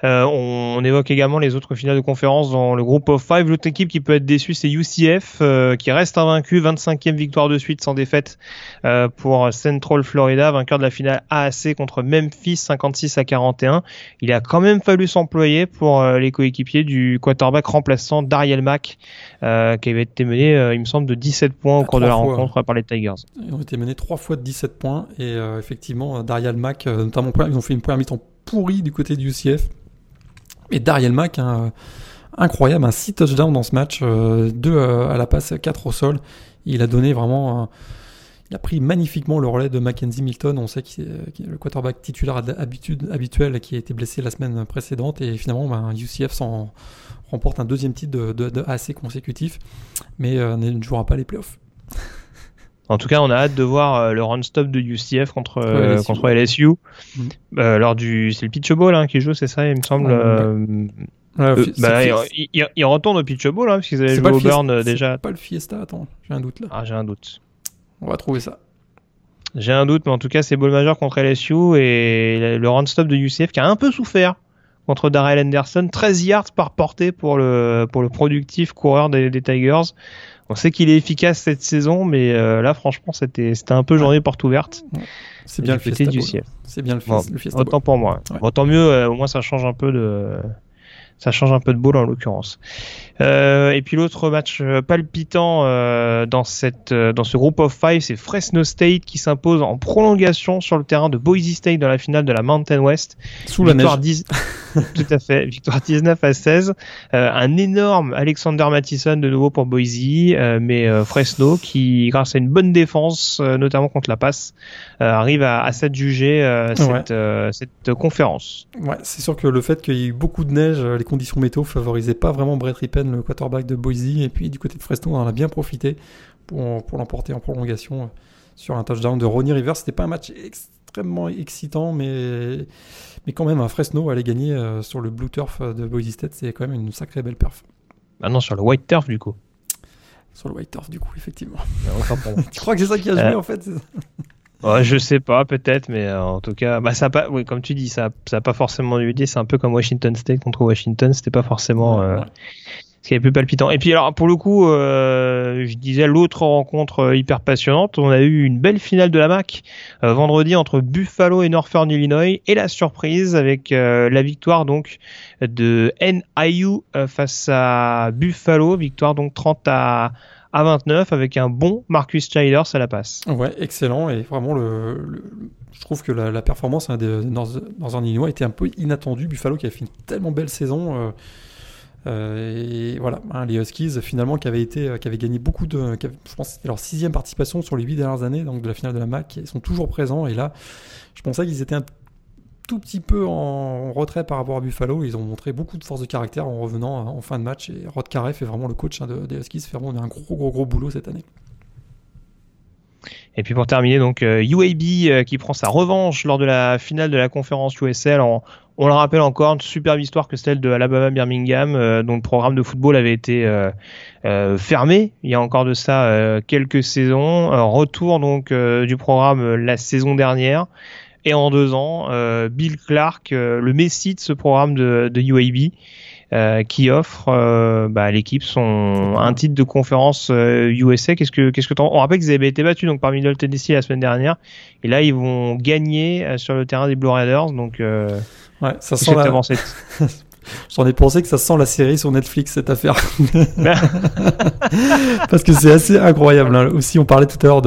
Euh, on, évoque également les autres finales de conférence dans le groupe of five. L'autre équipe qui peut être déçue, c'est UCF, euh, qui reste invaincu, 25e victoire de suite sans défaite euh, pour Central Florida, vainqueur de la finale AAC contre Memphis, 56 à 41. Il a quand même fallu s'employer pour les coéquipiers du quarterback remplaçant Dariel Mack, qui avait été mené, il me semble, de 17 points au cours de la rencontre par les Tigers. Ils ont été menés trois fois de 17 points et effectivement, Dariel Mack, notamment, ils ont fait une première mi-temps pourrie du côté du UCF. Et Dariel Mack, hein, incroyable, un 6 touchdowns dans ce match, 2 euh, euh, à la passe, 4 au sol. Il a donné vraiment. il a pris magnifiquement le relais de Mackenzie Milton. On sait est, le quarterback titulaire habituel qui a été blessé la semaine précédente. Et finalement, ben, UCF remporte un deuxième titre de, assez consécutif, mais euh, ne jouera pas les playoffs. En tout cas, on a hâte de voir le run-stop de UCF contre, LSU. contre LSU. Mm. lors du, c'est le Pitch Bowl hein, qui joue, c'est ça, il me semble. bah, il, retourne au Pitch Bowl hein, parce qu'ils avaient joué au Burn déjà. Pas le Fiesta, attends, j'ai un doute là. Ah, j'ai un doute. On va trouver ça. J'ai un doute, mais en tout cas, c'est bowl majeur contre LSU et le run-stop de UCF qui a un peu souffert contre Darrell Anderson. 13 yards par portée pour le, pour le productif coureur des, des Tigers. On sait qu'il est efficace cette saison, mais euh, là, franchement, c'était un peu journée porte ouverte. C'est bien le Fiesta du ciel. C'est bien le, Autant pour moi. Autant mieux, euh, au moins ça change un peu de ça change un peu de boule en l'occurrence. Euh, et puis l'autre match euh, palpitant euh, dans cette euh, dans ce groupe of five, c'est Fresno State qui s'impose en prolongation sur le terrain de Boise State dans la finale de la Mountain West. Sous la neige. Tout à fait, victoire 19 à 16. un énorme Alexander Mattison de nouveau pour Boise, mais Fresno qui, grâce à une bonne défense, notamment contre la passe, arrive à, à s'adjuger cette, cette conférence. Ouais, c'est sûr que le fait qu'il y ait eu beaucoup de neige, conditions météo favorisaient pas vraiment Brett Rippen le quarterback de Boise. Et puis du côté de Fresno, on en a bien profité pour, pour l'emporter en prolongation euh, sur un touchdown de Ronnie Rivers. C'était pas un match extrêmement excitant, mais, mais quand même, un Fresno allait gagner euh, sur le Blue Turf de Boise State. C'est quand même une sacrée belle perf. Maintenant, sur le White Turf, du coup. Sur le White Turf, du coup, effectivement. tu crois que c'est ça qui a joué, euh, en fait je sais pas, peut-être, mais en tout cas, bah, ça pas, oui, comme tu dis, ça n'a pas forcément eu C'est un peu comme Washington State contre Washington. C'était pas forcément ce qui est plus palpitant. Et puis alors pour le coup, euh, je disais l'autre rencontre euh, hyper passionnante, on a eu une belle finale de la MAC euh, vendredi entre Buffalo et Northern Illinois. Et la surprise avec la victoire donc de NIU face à Buffalo, victoire donc 30 à à 29 avec un bon Marcus Childers à la passe. Ouais, excellent et vraiment le, je trouve que la, performance hein, de Northern était un peu inattendue. Buffalo qui a fait une tellement belle saison. Euh, et voilà, hein, les Huskies finalement qui avaient été, euh, qui avaient gagné beaucoup de, je pense c'était leur sixième participation sur les huit dernières années, donc de la finale de la MAC, ils sont toujours présents. Et là, je pensais qu'ils étaient un tout petit peu en retrait par rapport à Buffalo. Ils ont montré beaucoup de force de caractère en revenant en fin de match. Et Rod Carey fait vraiment le coach hein, des Huskies, fait vraiment un gros gros gros boulot cette année. Et puis pour terminer, donc UAB euh, qui prend sa revanche lors de la finale de la conférence USL on le rappelle encore, une superbe histoire que celle de Alabama Birmingham, euh, dont le programme de football avait été euh, euh, fermé il y a encore de ça quelques saisons. retour donc du programme la saison dernière. Et en deux ans, Bill Clark, le messie de ce programme de, de UAB, qui offre bah, à l'équipe son un titre de conférence USA. Qu'est-ce que qu'est-ce que on rappelle qu'ils avaient été battus donc par Middle Tennessee la semaine dernière et là ils vont gagner sur le terrain des Blue Raiders donc Ouais, ça sent la... J'en ai pensé que ça sent la série sur Netflix cette affaire. Parce que c'est assez incroyable. Hein. Aussi, on parlait tout à l'heure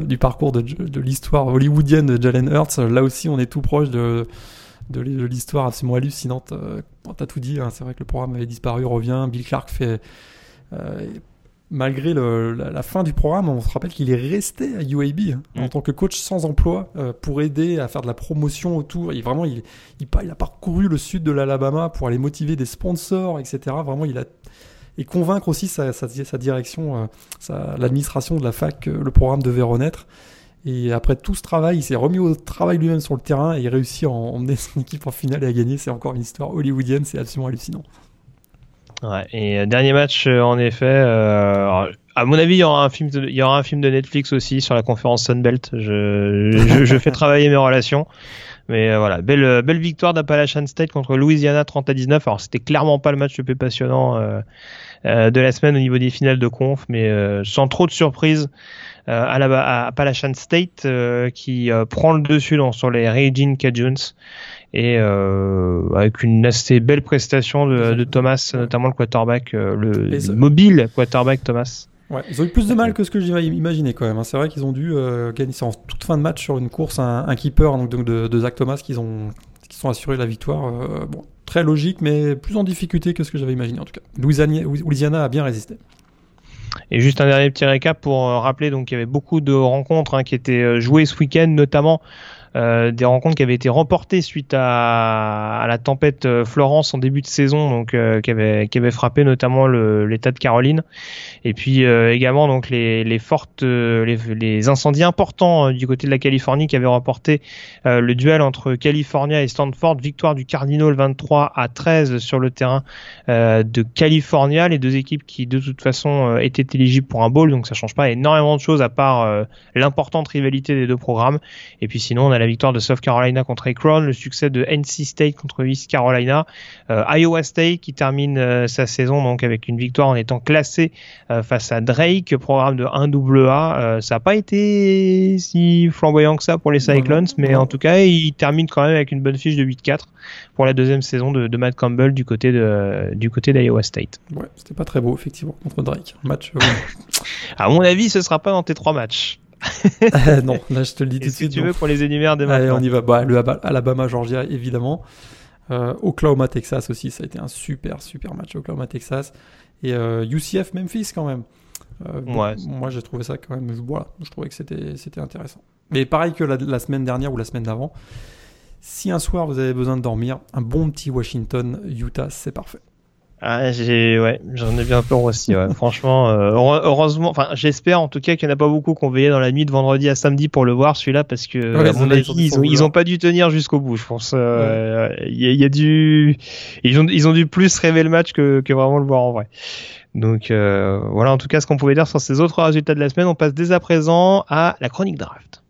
du parcours de, de l'histoire hollywoodienne de Jalen Hurts. Là aussi, on est tout proche de, de, l'histoire absolument hallucinante. Euh, T'as tout dit. Hein. C'est vrai que le programme avait disparu, revient. Bill Clark fait. Euh, malgré la, fin du programme, on se rappelle qu'il est resté à UAB hein, en tant que coach sans emploi euh, pour aider à faire de la promotion autour. Et vraiment, il, il, a parcouru le sud de l'Alabama pour aller motiver des sponsors, etc. Vraiment, il a et convaincre aussi sa, direction, euh, l'administration de la fac, euh, le programme devait renaître. Et après tout ce travail, il s'est remis au travail lui-même sur le terrain et il réussit à emmener son équipe en finale et à gagner. C'est encore une histoire hollywoodienne, c'est absolument hallucinant. Ouais, et euh, dernier match, euh, en effet, euh, À mon avis, il y aura un film, de, il y aura un film de Netflix aussi sur la conférence Sunbelt. Je, je, je fais travailler mes relations. Mais euh, voilà, belle, belle victoire d'Appalachian State contre Louisiana 30 à 19. Alors c'était clairement pas le match le plus passionnant euh, euh, de la semaine au niveau des finales de conf, mais sans trop de surprise à, la, à Appalachian State qui prend le dessus dans, sur les Raging Cajuns et avec une assez belle prestation de, de Thomas, notamment le quarterback, le mobile quarterback Thomas. Ouais, ils ont eu plus de mal que ce que j'avais imaginé quand même. Hein. C'est vrai qu'ils ont dû euh, gagner en toute fin de match sur une course un, keeper donc, de, de, Zach Thomas qui ont qui sont assurés la victoire. Euh, bon, très logique, mais plus en difficulté que ce que j'avais imaginé en tout cas. Louisiana, a bien résisté. Et juste un dernier petit récap pour euh, rappeler donc il y avait beaucoup de rencontres hein, qui étaient jouées ce week-end, notamment euh, des rencontres qui avaient été remportées suite à, à la tempête euh, Florence en début de saison, donc euh, qui avait qui avait frappé notamment l'État de Caroline, et puis également donc les, les fortes les, les, incendies importants du côté de la Californie qui avaient remporté le duel entre California et Stanford, victoire du Cardinal 23 à 13 sur le terrain de California, les deux équipes qui de toute façon étaient éligibles pour un bowl, donc ça change pas énormément de choses à part l'importante rivalité des deux programmes, et puis sinon on a la victoire de South Carolina contre Akron, le succès de NC State contre East Carolina, euh, Iowa State qui termine euh, sa saison donc avec une victoire en étant classé euh, face à Drake, programme de 1AA. ça n'a pas été si flamboyant que ça pour les Cyclones, mais en tout cas, il termine quand même avec une bonne fiche de 8-4 pour la deuxième saison de, Matt Campbell du côté de du côté d'Iowa State. Ouais, c'était pas très beau effectivement contre Drake. Match. à mon avis, ce sera pas dans tes trois matchs. non, là je te le dis tout de si suite. tu veux qu'on les énumère dès Allez, on y va. Bah, le Alabama, Georgia, évidemment. Euh, Oklahoma, Texas aussi, ça a été un super, super match. Oklahoma, Texas. Et euh, UCF, Memphis quand même. Euh, moi, j'ai trouvé ça quand même. Voilà, je trouvais que c'était, c'était intéressant. Mais pareil que la, la semaine dernière ou la semaine d'avant. Si un soir vous avez besoin de dormir, un bon petit Washington, Utah, c'est parfait. Ah, j'ai, ouais, j'en ai bien peur aussi. Ouais. Franchement, euh, heureusement, enfin, j'espère en tout cas qu'il n'y en a pas beaucoup qui ont veillé dans la nuit de vendredi à samedi pour le voir celui-là, parce que à mon avis, ils ont, ils ont pas dû tenir jusqu'au bout. Je pense. Euh, il y, a, du, ils ont, ils ont dû plus rêver le match que, que vraiment le voir en vrai. Donc euh, voilà, en tout cas, ce qu'on pouvait dire sur ces autres résultats de la semaine. On passe dès à présent à la chronique draft.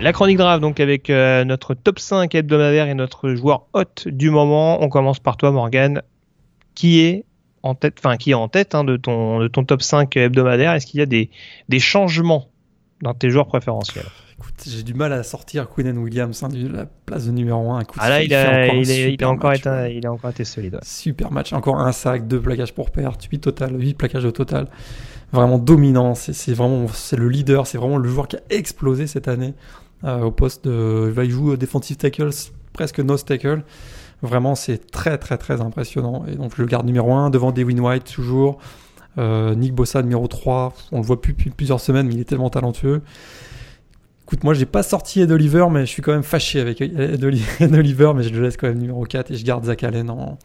La chronique draft, donc avec euh, notre top 5 hebdomadaire et notre joueur hot du moment. On commence par toi, Morgan. Qui est en tête, enfin qui est en tête hein, de, ton, de ton top 5 hebdomadaire Est-ce qu'il y a des, des changements dans tes joueurs préférentiels? Écoute, j'ai du mal à sortir Quinn Williams hein, de la place de numéro 1. ah là, il, a, il, est, il, a encore été, il a encore été solide. Super match, encore un sac, deux plaquages pour perte, 8 total, 8 plaquages au total. Vraiment dominant, c'est vraiment c'est le leader, c'est vraiment le joueur qui a explosé cette année. Euh, au poste de. Il joue defensive tackles, presque nose tackle. Vraiment, c'est très, très, très impressionnant. Et donc, je le garde numéro 1 devant Devin White, toujours. Euh, Nick Bossa, numéro 3. On le voit plus depuis plusieurs semaines, mais il est tellement talentueux. Écoute, moi, j'ai pas sorti Ed Oliver, mais je suis quand même fâché avec Ed Oliver, mais je le laisse quand même numéro 4 et je garde Zach Allen en,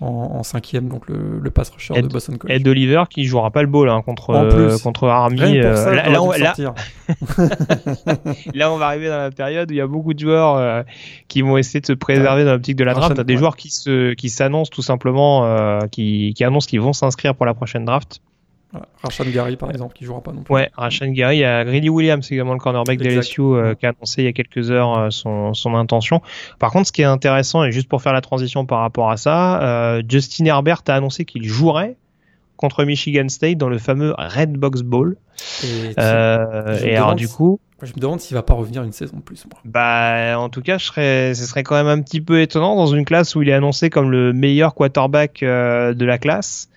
en, cinquième, donc le, le pass rusher de Boston College. Ed Oliver qui jouera pas le ball hein, contre, euh, contre Army. Euh, là, on, là, on va arriver dans la période où il y a beaucoup de joueurs euh, qui vont essayer de se préserver dans l'optique de la draft. T'as des joueurs qui se qui s'annoncent tout simplement, qui, qui annoncent qu'ils vont s'inscrire pour la prochaine draft. Rashan Gary, par exemple, qui jouera pas non plus. Ouais, Rashan Gary, il y a Greedy Williams également, le cornerback de LSU, euh, qui a annoncé il y a quelques heures euh, son, son, intention. Par contre, ce qui est intéressant, et juste pour faire la transition par rapport à ça, euh, Justin Herbert a annoncé qu'il jouerait contre Michigan State dans le fameux Red Box Bowl. Et, et alors, du coup. Je me demande s'il va pas revenir une saison de plus. Moi. Bah, en tout cas, je serais, ce serait quand même un petit peu étonnant dans une classe où il est annoncé comme le meilleur quarterback de la classe.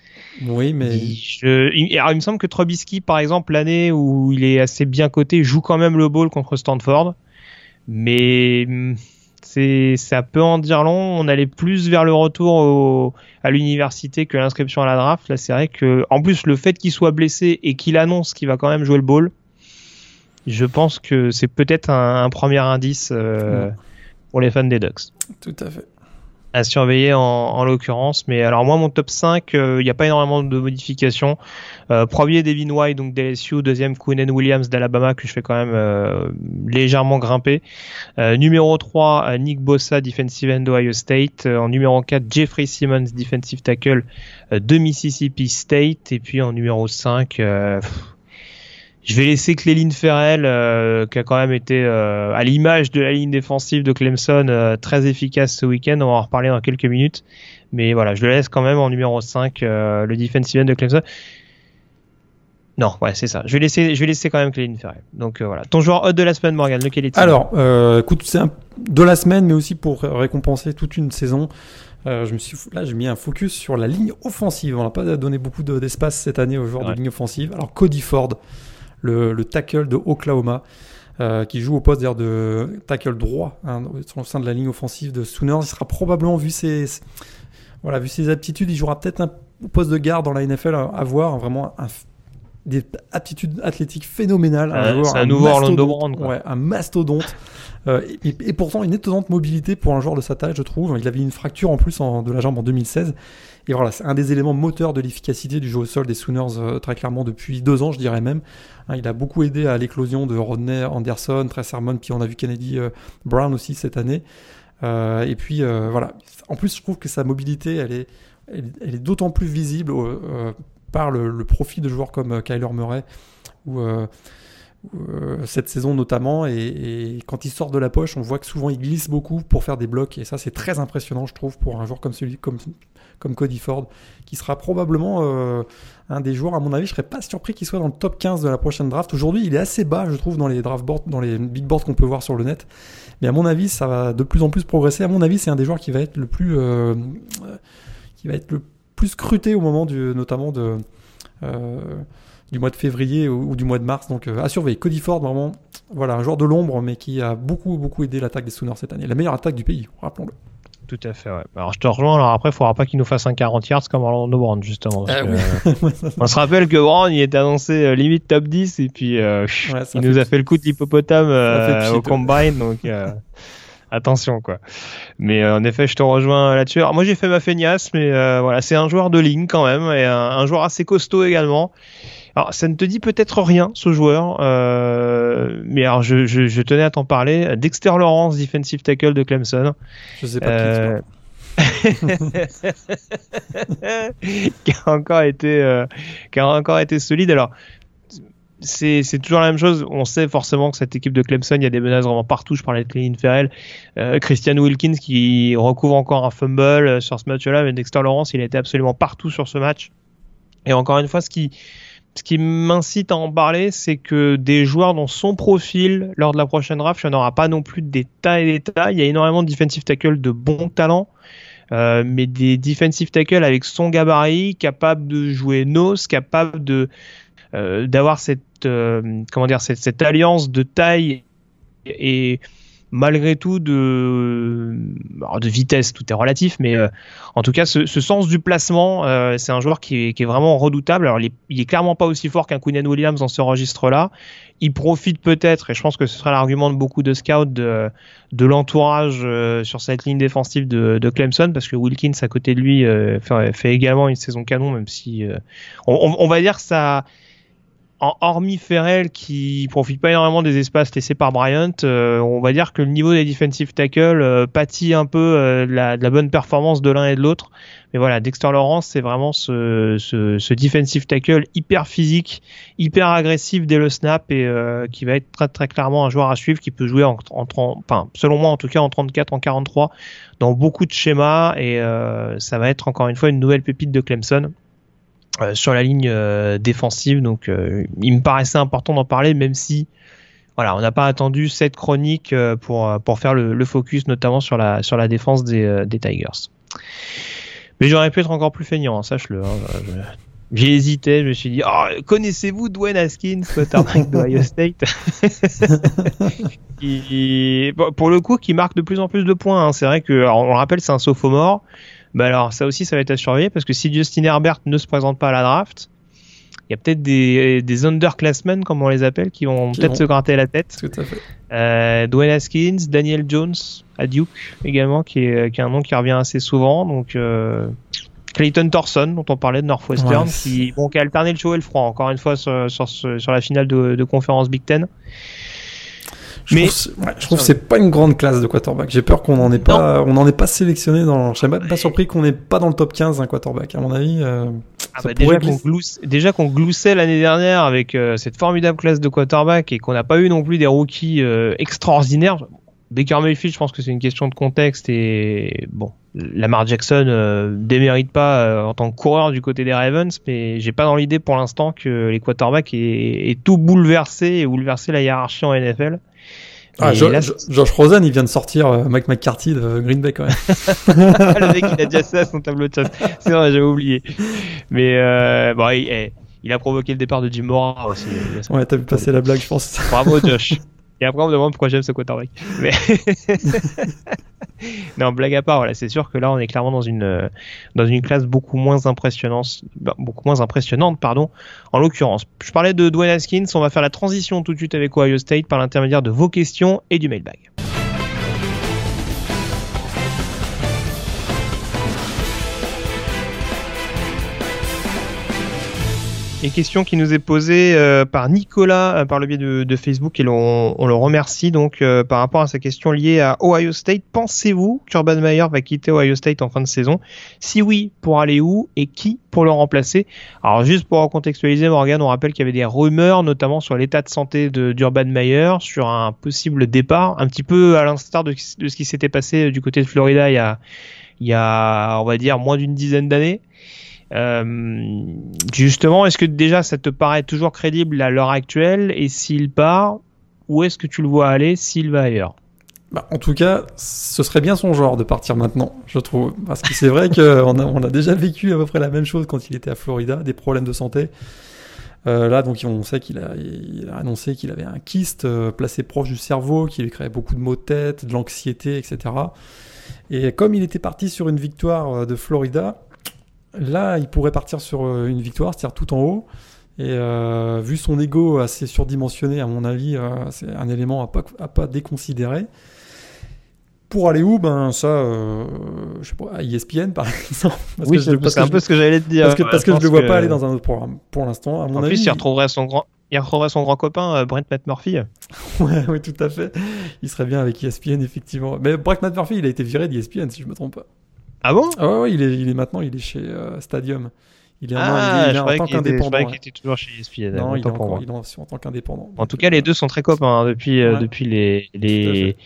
Oui, mais. il, alors, il me semble que Trubisky, par exemple, l'année où il est assez bien coté, joue quand même le ball contre Stanford. Mais hmm, c'est ça peut en dire long. On allait plus vers le retour à l'université que l'inscription à la draft. Là, c'est vrai que, en plus, le fait qu'il soit blessé et qu'il annonce qu'il va quand même jouer le ball, je pense que c'est peut-être un, premier indice euh, pour les fans des Ducks. Tout à fait. À surveiller en, en l'occurrence. Mais alors moi, mon top 5, il n'y a pas énormément de modifications. Euh, premier, Devin White, donc d'LSU. Deuxième, Quinn Williams d'Alabama, que je fais quand même euh, légèrement grimper. Euh, numéro 3, Nick Bossa, defensive end d'Ohio State. en numéro 4, Jeffrey Simmons, defensive tackle de Mississippi State. Et puis en numéro 5... Je vais laisser Cléline Ferrell, qui a quand même été à l'image de la ligne défensive de Clemson, très efficace ce week-end. On va en reparler dans quelques minutes. Mais voilà, je le laisse quand même en numéro 5, le defensive end de Clemson. Non, ouais, c'est ça. Je vais laisser, je vais laisser quand même Cléline Ferrell. Donc euh, voilà. Ton joueur hot de la semaine, Morgan, lequel est-il? Alors, euh, écoute, c'est de la semaine, mais aussi pour récompenser toute une saison. Euh, je me suis là, j'ai mis un focus sur la ligne offensive. On n'a pas donné beaucoup d'espace cette année aux joueurs de ligne offensive. Alors Cody Ford, le, le tackle de Oklahoma, euh, qui joue au poste d'ailleurs de tackle droit hein, au sein de la ligne offensive de Sooners. Il sera probablement vu ses, voilà, vu ses aptitudes, il jouera peut-être un poste de garde dans la NFL à, voir. Vraiment un des aptitudes athlétiques phénoménales. c'est un, nouveau Orlando Brand. Ouais, un mastodonte. Euh, et, pourtant une étonnante mobilité pour un joueur de sa taille, je trouve. Il avait une fracture en plus de la jambe en 2016. Et voilà, c'est un des éléments moteurs de l'efficacité du jeu au sol des Sooners, euh, très clairement depuis deux ans, je dirais même. Hein, il a beaucoup aidé à l'éclosion de Rodney Anderson, Trey Sermon, puis on a vu Kennedy euh, Brown aussi cette année. et puis voilà, en plus je trouve que sa mobilité, elle est, d'autant plus visible par le, profit de joueurs comme euh, Kyler Murray ou euh, euh, cette saison notamment et, quand il sort de la poche on voit que souvent il glisse beaucoup pour faire des blocs et ça c'est très impressionnant je trouve pour un joueur comme celui comme comme Cody Ford qui sera probablement un des joueurs à mon avis je serais pas surpris qu'il soit dans le top 15 de la prochaine draft aujourd'hui il est assez bas je trouve dans les draft boards dans les big boards qu'on peut voir sur le net mais à mon avis ça va de plus en plus progresser à mon avis c'est un des joueurs qui va être le plus plus scruté au moment du, notamment euh, du mois de février ou, du mois de mars. Donc euh, à surveiller. Cody Ford, vraiment, voilà, un joueur de l'ombre, mais qui a beaucoup, beaucoup aidé l'attaque des Sooners cette année. La meilleure attaque du pays, rappelons-le. Tout à fait, ouais. Alors je te rejoins, alors après, il faudra pas qu'il nous fasse un 40 yards comme Orlando Brown, justement. Ah on se rappelle que Brown, il était annoncé euh, limite top 10, et puis il nous a fait le coup de l'hippopotame au combine, donc attention quoi. Mais euh, en effet, je te rejoins là-dessus. Alors moi j'ai fait ma feignasse, mais euh, voilà, c'est un joueur de ligne quand même et un, joueur assez costaud également. Alors ça ne te dit peut-être rien ce joueur, euh, mais alors je, je, tenais à t'en parler. Dexter Lawrence, defensive tackle de Clemson. Je sais pas qui a encore été qui a encore été solide. Alors c'est toujours la même chose. On sait forcément que cette équipe de Clemson, il y a des menaces vraiment partout. Je parlais de Cléline Ferrell, euh, Christian Wilkins qui recouvre encore un fumble euh, sur ce match-là, mais Dexter Lawrence, il a été absolument partout sur ce match. Et encore une fois, ce qui, ce qui m'incite à en parler, c'est que des joueurs dans son profil lors de la prochaine draft, il n'y en aura pas non plus des tas et des tas. Il y a énormément de defensive tackle de bons talents. Euh, mais des defensive tackle avec son gabarit, capable de jouer nose, capable de euh, d'avoir cette euh, comment dire cette, alliance de taille et malgré tout de vitesse tout est relatif mais euh, en tout cas ce, sens du placement c'est un joueur qui est, vraiment redoutable. Alors il est, il est clairement pas aussi fort qu'un Quinn Williams dans ce registre là il profite peut-être et je pense que ce sera l'argument de beaucoup de scouts de, l'entourage sur cette ligne défensive de, Clemson parce que Wilkins à côté de lui fait, également une saison canon même si on, on, on, va dire ça hormis Ferrell qui profite pas énormément des espaces laissés par Bryant, euh, on va dire que le niveau des defensive tackles euh, pâtit un peu euh, de, la, bonne performance de l'un et de l'autre. Mais voilà, Dexter Lawrence, c'est vraiment ce, ce, defensive tackle hyper physique, hyper agressif dès le snap et qui va être très très clairement un joueur à suivre qui peut jouer en, en, enfin selon moi en tout cas en 34, en 43 dans beaucoup de schémas et ça va être encore une fois une nouvelle pépite de Clemson. Euh, sur la ligne euh, défensive. Donc, euh, il me paraissait important d'en parler, même si voilà, on n'a pas attendu cette chronique pour, pour faire le, focus, notamment sur la, sur la défense des, des Tigers. Mais j'aurais pu être encore plus feignant, hein, sache-le. Hein, j'ai hésité, je me suis dit, oh, connaissez-vous Dwayne Haskins, quarterback de Ohio State? Qui, Pour le coup, qui marque de plus en plus de points. Hein. C'est vrai que, on le rappelle, c'est un sophomore. Bah alors ça aussi ça va être à surveiller parce que si Justin Herbert ne se présente pas à la draft, il y a peut-être des, des underclassmen, comme on les appelle, qui vont peut-être se gratter la tête. Tout à fait. Euh, Dwayne Haskins, Daniel Jones à Duke également, qui est, qui est un nom qui revient assez souvent. Donc, euh, Clayton Thorson, dont on parlait de Northwestern, Ouais. qui, bon, qui a alterné le chaud et le froid, encore une fois, sur, sur, ce- sur la finale de, de conférence Big Ten. Je Mais- trouve, c'est- ouais, je trouve que c'est pas une grande classe de quarterback. J'ai peur qu'on n'en ait pas, on n'en ait pas sélectionné dans. Je serais même pas surpris qu'on n'ait pas dans le top 15 un quarterback. À mon avis, euh, Ah bah, pourrait déjà qu'on glisser. glousse- déjà qu'on gloussait l'année dernière avec euh, cette formidable classe de quarterback et qu'on n'a pas eu non plus des rookies euh, extraordinaires. Baker Mayfield, je pense que c'est une question de contexte et bon, Lamar Jackson euh, démérite pas euh, en tant que coureur du côté des Ravens, mais j'ai pas dans l'idée pour l'instant que les quarterbacks aient, aient tout bouleversé et bouleversé la hiérarchie en NFL. Ah, Jo- là, Josh Rosen, il vient de sortir euh, Mike McCarthy de Green Bay quand même. le mec il a déjà ça à son tableau de chasse. C'est vrai, j'avais oublié. Mais euh, bon, il, eh, il a provoqué le départ de Jim Mora aussi. Ouais, t'as vu passer la blague, je pense. Bravo Josh. Et après on me demande pourquoi j'aime ce quarterback. Mais non, blague à part, voilà, c'est sûr que là on est clairement dans une euh, dans une classe beaucoup moins impressionnante, bah, beaucoup moins impressionnante, pardon. En l'occurrence, je parlais de Dwayne Haskins, on va faire la transition tout de suite avec Ohio State par l'intermédiaire de vos questions et du mailbag. Et question qui nous est posée euh, par Nicolas euh, par le biais de, de Facebook et on le remercie donc euh, par rapport à sa question liée à Ohio State. Pensez-vous qu'Urban Meyer va quitter Ohio State en fin de saison? Si oui, pour aller où et qui pour le remplacer? Alors juste pour recontextualiser Morgan, on rappelle qu'il y avait des rumeurs notamment sur l'état de santé de d'Urban Meyer, sur un possible départ, un petit peu à l'instar de, de ce qui s'était passé du côté de Florida il y a, il y a on va dire moins d'une dizaine d'années. Euh, justement, est-ce que déjà ça te paraît toujours crédible à l'heure actuelle? Et s'il part, où est-ce que tu le vois aller s'il va ailleurs? Bah, en tout cas, ce serait bien son genre de partir maintenant, je trouve. Parce que c'est vrai qu'on a, on a déjà vécu à peu près la même chose quand il était à Florida, des problèmes de santé. Euh, là, donc, on sait qu'il a, annoncé qu'il avait un kyste euh, placé proche du cerveau, qui lui créait beaucoup de maux de tête, de l'anxiété, etc. Et comme il était parti sur une victoire de Florida, là, il pourrait partir sur euh, une victoire, c'est-à-dire tout en haut. Et euh, vu son ego assez surdimensionné, à mon avis, euh, c'est un élément à pas, à pas déconsidérer. Pour aller où? Ben ça, euh, je sais pas, à ESPN par exemple. Parce Oui, que je- c'est parce c'est que un peu ce que j'allais te dire. parce que, Ouais, parce que je pense le vois que- pas aller dans un autre programme pour l'instant. À mon En avis, plus, il retrouverait son grand, il retrouverait son grand copain Brent McMurphy. ouais, oui, tout à fait. Il serait bien avec ESPN effectivement. Mais Brock McMurphy, il a été viré d'ESPN si je me trompe pas. Ah bon? Ah ouais, ouais, il est, il est maintenant, il est chez euh, Stadium. Il est, en- Ah, il est, il est je en tant je qu'indépendant. ouais. qu'il était toujours chez ESPN. Non, il est, encore, il est en, en tant qu'indépendant. En tout cas, les deux sont très copains hein, depuis euh, Ouais. depuis les les.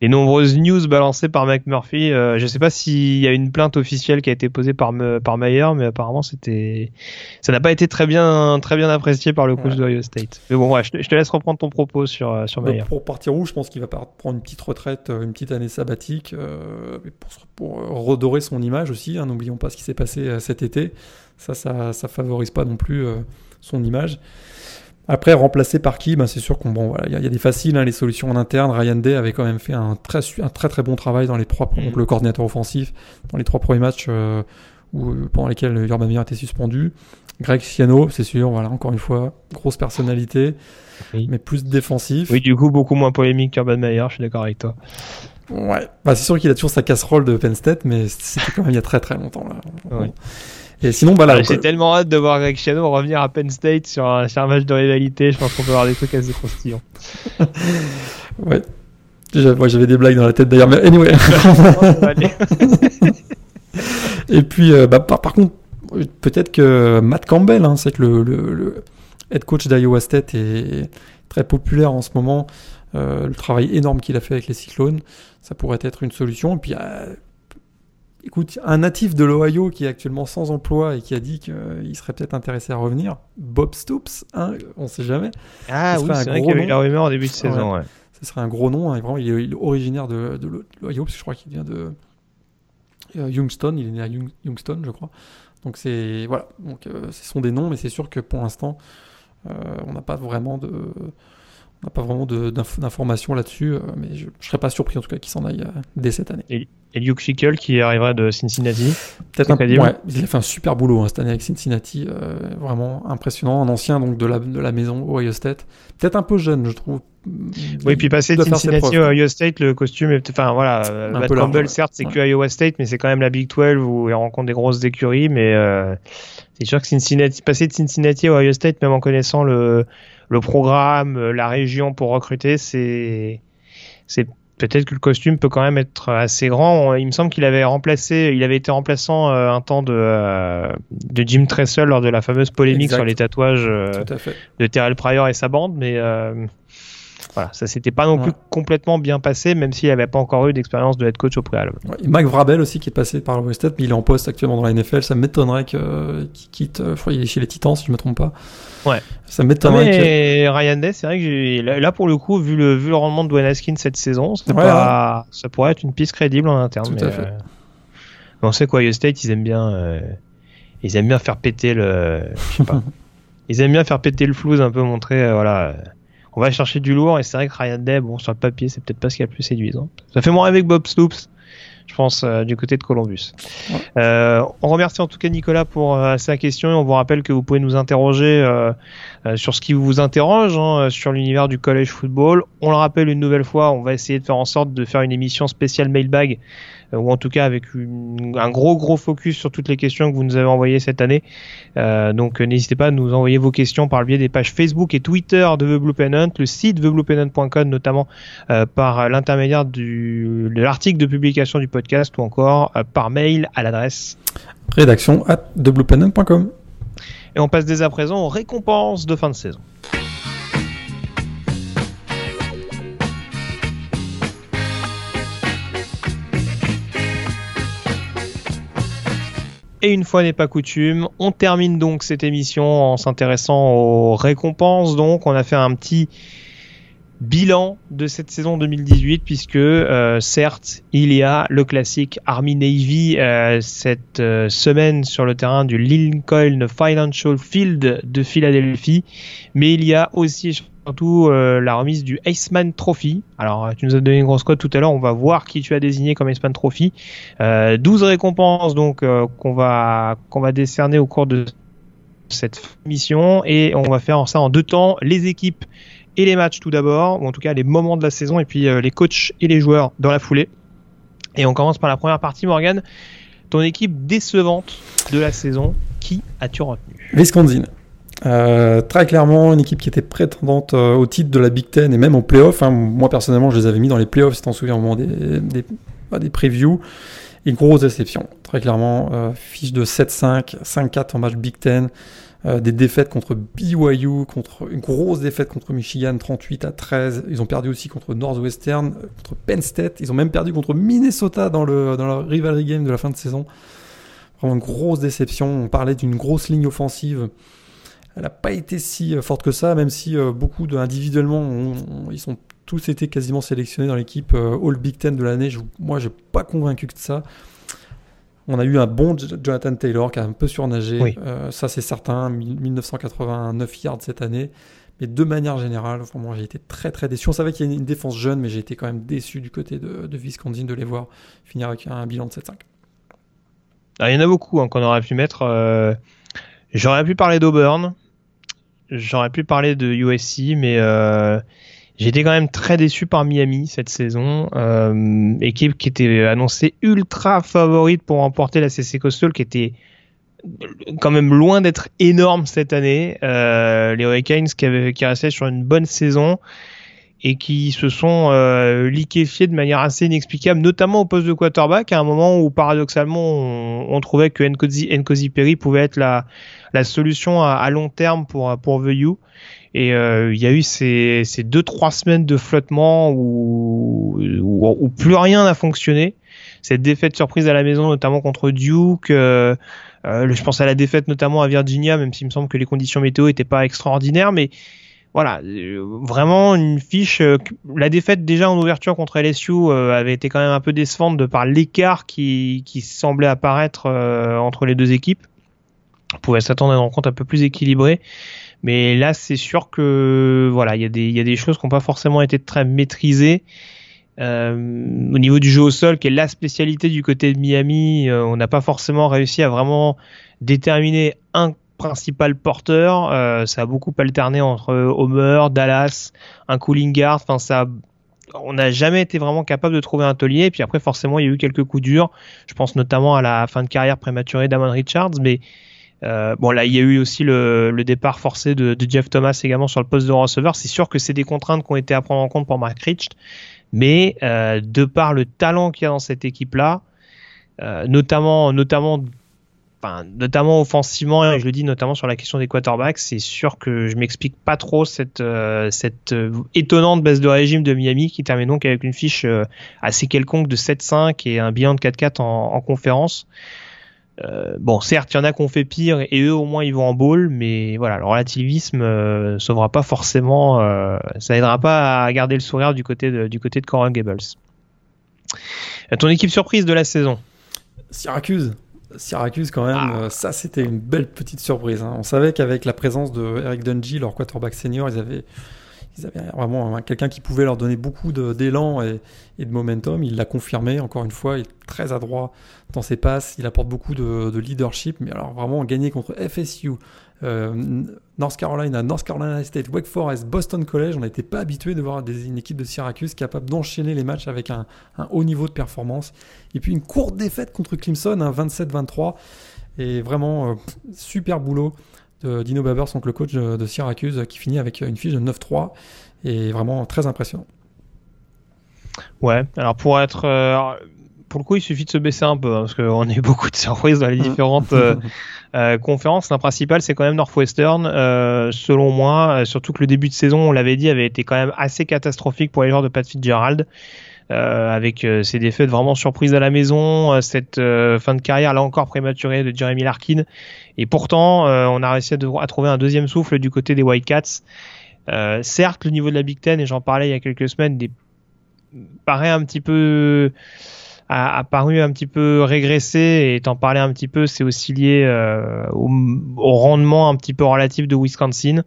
Les nombreuses news balancées par McMurphy. Euh, je sais pas s'il y a une plainte officielle qui a été posée par me- par Mayer, mais apparemment c'était ça n'a pas été très bien très bien apprécié par le coach Ouais. de Ohio State. Mais bon, ouais, je te, je te laisse reprendre ton propos sur euh, sur Mayer. pour partir où Je pense qu'il va prendre une petite retraite, euh, une petite année sabbatique, euh, pour, redorer son image aussi. hein, N'oublions pas ce qui s'est passé cet été. Ça, ça, ça favorise pas non plus euh, son image. Après, remplacé par qui? Ben, C'est sûr qu'on bon, voilà, il y, a- y a des faciles, hein, les solutions en interne. Ryan Day avait quand même fait un très, un très très bon travail dans les trois, donc le coordinateur offensif, dans les trois premiers matchs euh, où, pendant lesquels Urban Meyer était suspendu. Greg Sciano, c'est sûr, voilà, encore une fois, grosse personnalité, Oui. mais plus défensif. Oui, du coup, beaucoup moins polémique qu'Urban Meyer, je suis d'accord avec toi. Ouais, bah, c'est sûr qu'il a toujours sa casserole de Penn State, mais c'était quand même il y a très très longtemps là. Ouais. Et sinon, bah là, Ah, J'ai tellement hâte de voir Greg Schiano revenir à Penn State sur un, sur un match de rivalité. Je pense qu'on peut avoir des trucs assez croustillants. ouais. Ouais, j'avais des blagues dans la tête d'ailleurs, mais anyway. Et puis, euh, bah, par, par contre, peut-être que Matt Campbell, hein, c'est que le, le, le head coach d'Iowa State est très populaire en ce moment. Euh, le travail énorme qu'il a fait avec les Cyclones, ça pourrait être une solution. Et puis, euh, écoute, un natif de l'Ohio qui est actuellement sans emploi et qui a dit qu'il serait peut-être intéressé à revenir, Bob Stoops, hein, on sait jamais. Ah Ce oui, serait un c'est vrai gros qu'il y a eu nom. la rumeur en début de saison. Ouais. Ce serait un gros nom. hein, vraiment, il est, il est originaire de, de l'Ohio, parce que je crois qu'il vient de euh, Youngstown. Il est né à Young- Youngstown, je crois. Donc, c'est. Voilà. Donc, euh, ce sont des noms, mais c'est sûr que pour l'instant, euh, on n'a pas vraiment de. On n'a pas vraiment d'informations là-dessus, euh, mais je, ne serais pas surpris en tout cas qu'il s'en aille euh, dès cette année. Et, Luke Schickel qui arriverait de Cincinnati Peut-être un ouais, il a fait un super boulot hein, cette année avec Cincinnati, euh, vraiment impressionnant. Un ancien donc de la, de la maison Ohio State. Peut-être un peu jeune, je trouve. Oui, puis passer de Cincinnati à Ohio State, le costume est enfin voilà, Matt Campbell, certes, c'est que Iowa State, mais c'est quand même la Big 12 où il rencontre des grosses écuries, mais c'est sûr que Cincinnati, passer de Cincinnati à Ohio State, même en connaissant le le programme, euh, la région pour recruter, c'est c'est peut-être que le costume peut quand même être assez grand. Il me semble qu'il avait remplacé, il avait été remplaçant euh, un temps de, euh, de Jim Tressel lors de la fameuse polémique sur les tatouages de Terrell Pryor et sa bande, mais voilà, ça s'était pas non plus complètement bien passé, même s'il n'avait pas encore eu d'expérience de head coach au préalable. Ouais, Mac Vrabel aussi qui est passé par le State, mais il est en poste actuellement dans la NFL. Ça m'étonnerait qu'il quitte. Je crois qu'il est chez les Titans, si je me trompe pas. Ouais. Ça m'étonnerait. Mais Ryan Day, c'est vrai que là pour le coup, vu le vu le rendement de Dwayne Haskins cette saison, pas... ça pourrait être une piste crédible en interne. Tout à fait. Euh, on sait quoi, State, ils aiment bien, euh, ils aiment bien faire péter le, je sais pas. ils aiment bien faire péter le flou, un peu montrer, euh, voilà on va chercher du lourd et c'est vrai que Ryan Day, bon, sur le papier, c'est peut-être pas ce qui est le plus séduisant. Ça fait moins avec Bob Stoops, je pense, euh, du côté de Columbus. Euh, on remercie en tout cas Nicolas pour euh, sa question et on vous rappelle que vous pouvez nous interroger sur ce qui vous interroge hein, sur l'univers du college football. On le rappelle une nouvelle fois, on va essayer de faire en sorte de faire une émission spéciale mailbag euh, ou en tout cas avec un gros gros focus sur toutes les questions que vous nous avez envoyées cette année. Euh, donc euh, n'hésitez pas à nous envoyer vos questions par le biais des pages Facebook et Twitter de The Blue Pennant, le site thebluepennant.com notamment par l'intermédiaire de l'article de publication du podcast ou encore par mail à l'adresse rédaction at. Et on passe dès à présent aux récompenses de fin de saison. Et une fois n'est pas coutume, on termine donc cette émission en s'intéressant aux récompenses. Donc, on a fait un petit bilan de cette saison 2018 puisque euh, certes il y a le classique Army Navy euh, cette euh, semaine sur le terrain du Lincoln Financial Field de Philadelphie mais il y a aussi surtout euh, la remise du Iceman Trophy. Alors, tu nous as donné une grosse cote tout à l'heure, on va voir qui tu as désigné comme Iceman Trophy. Euh, 12 récompenses donc euh, qu'on va qu'on va décerner au cours de cette mission et on va faire ça en deux temps, les équipes et les matchs tout d'abord, ou en tout cas les moments de la saison et puis euh, les coachs et les joueurs dans la foulée. Et on commence par la première partie, Morgan. Ton équipe décevante de la saison, qui as-tu retenu Wisconsin. Euh, très clairement, une équipe qui était prétendante euh, au titre de la Big Ten et même aux playoffs. Hein. Moi, personnellement, je les avais mis dans les playoffs, si t'en souviens, au moment des, des, bah, previews. Et grosse déception, très clairement. Euh, fiche de 7-5, 5-4 en match Big Ten. Euh, des défaites contre BYU, contre une grosse défaite contre Michigan, 38 à 13. Ils ont perdu aussi contre Northwestern, contre Penn State. Ils ont même perdu contre Minnesota dans le dans rivalry game de la fin de saison. Vraiment une grosse déception. On parlait d'une grosse ligne offensive elle n'a pas été si euh, forte que ça, même si euh, beaucoup de, individuellement, ils sont tous été quasiment sélectionnés dans l'équipe euh, All Big Ten de l'année. Moi, je n'ai pas convaincu que ça. On a eu un bon Jonathan Taylor qui a un peu surnagé, ça c'est certain, 1989 yards cette année. Mais de manière générale, vraiment, j'ai été très très déçu. On savait qu'il y a une défense jeune, mais j'ai été quand même déçu du côté de, de de les voir finir avec un bilan de 7-5. Ah, il y en a beaucoup hein, qu'on aurait pu mettre. J'aurais pu parler d'Auburn, j'aurais pu parler de USC, mais euh, j'étais quand même très déçu par Miami cette saison. Euh, équipe qui était annoncée ultra favorite pour remporter la CC Coastal, qui était quand même loin d'être énorme cette année. Euh, les Hurricanes qui, avaient, qui restaient sur une bonne saison et qui se sont euh, liquéfiés de manière assez inexplicable, notamment au poste de quarterback, à un moment où paradoxalement on, trouvait que Nkosi, Perry pouvait être la, la solution à, à, long terme pour pour The U. Et euh, il y a eu ces, ces deux trois semaines de flottement où, où, plus rien n'a fonctionné. Cette défaite surprise à la maison, notamment contre Duke. Euh, euh je pense à la défaite notamment à Virginia, même s'il me semble que les conditions météo n'étaient pas extraordinaires, mais voilà, euh, vraiment une fiche. Euh, la défaite déjà en ouverture contre LSU euh, avait été quand même un peu décevante de par l'écart qui, qui semblait apparaître entre les deux équipes. On pouvait s'attendre à une rencontre un peu plus équilibrée. Mais là, c'est sûr que voilà, il y, y a des choses qui n'ont pas forcément été très maîtrisées. Euh, au niveau du jeu au sol, qui est la spécialité du côté de Miami, euh, on n'a pas forcément réussi à vraiment déterminer un principal porteur. Euh, ça a beaucoup alterné entre Homer, Dallas, un cooling guard. Enfin, ça, on n'a jamais été vraiment capable de trouver un taulier. Et puis après, forcément, il y a eu quelques coups durs. Je pense notamment à la fin de carrière prématurée d'Amon Richards, mais euh, bon là, il y a eu aussi le, le départ forcé de, de, Jeff Thomas également sur le poste de receveur. C'est sûr que c'est des contraintes qui ont été à prendre en compte pour Mark Rich, mais euh, de par le talent qu'il y a dans cette équipe-là, euh, notamment, notamment, enfin, notamment offensivement, et je le dis notamment sur la question des quarterbacks, c'est sûr que je m'explique pas trop cette, euh, cette euh, étonnante baisse de régime de Miami qui termine donc avec une fiche euh, assez quelconque de 7-5 et un bilan de 4-4 en, en conférence. Euh, bon, certes, il y en a qui ont fait pire et eux au moins ils vont en bowl, mais voilà, le relativisme euh, sauvera pas forcément, euh, ça aidera pas à garder le sourire du côté de, du côté de Coral Gables. Euh, ton équipe surprise de la saison? Syracuse. Syracuse quand même, ah. Ça c'était une belle petite surprise. Hein. On savait qu'avec la présence de Eric Dungy, leur quarterback senior, ils avaient ils avaient vraiment quelqu'un qui pouvait leur donner beaucoup d'élan et, de momentum. Il l'a confirmé, encore une fois, il est très adroit dans ses passes, il apporte beaucoup de, de leadership, mais alors vraiment gagner contre FSU, euh, North Carolina, North Carolina State, Wake Forest, Boston College, on n'était pas habitué de voir une équipe de Syracuse capable d'enchaîner les matchs avec un, haut niveau de performance. Et puis une courte défaite contre Clemson, un 27-23, et vraiment euh, super boulot de Dino Babers, donc le coach de Syracuse, qui finit avec une fiche de 9-3 et vraiment très impressionnant. Ouais, alors pour être. Euh, pour le coup, il suffit de se baisser un peu, hein, parce qu'on a eu beaucoup de surprises dans les différentes euh, euh, conférences. La principale, c'est quand même Northwestern, euh, selon moi, surtout que le début de saison, on l'avait dit, avait été quand même assez catastrophique pour les joueurs de Pat Fitzgerald. Euh, avec euh, ces défaites vraiment surprises à la maison, euh, cette fin de carrière là encore prématurée de Jeremy Larkin. Et pourtant, on a réussi à, trouver un deuxième souffle du côté des Whitecaps. certes, le niveau de la Big Ten, et j'en parlais il y a quelques semaines, des... paraît un petit peu a, a, paru un petit peu régressé et t'en parlais un petit peu, c'est aussi lié euh, au, au, rendement un petit peu relatif de Wisconsin.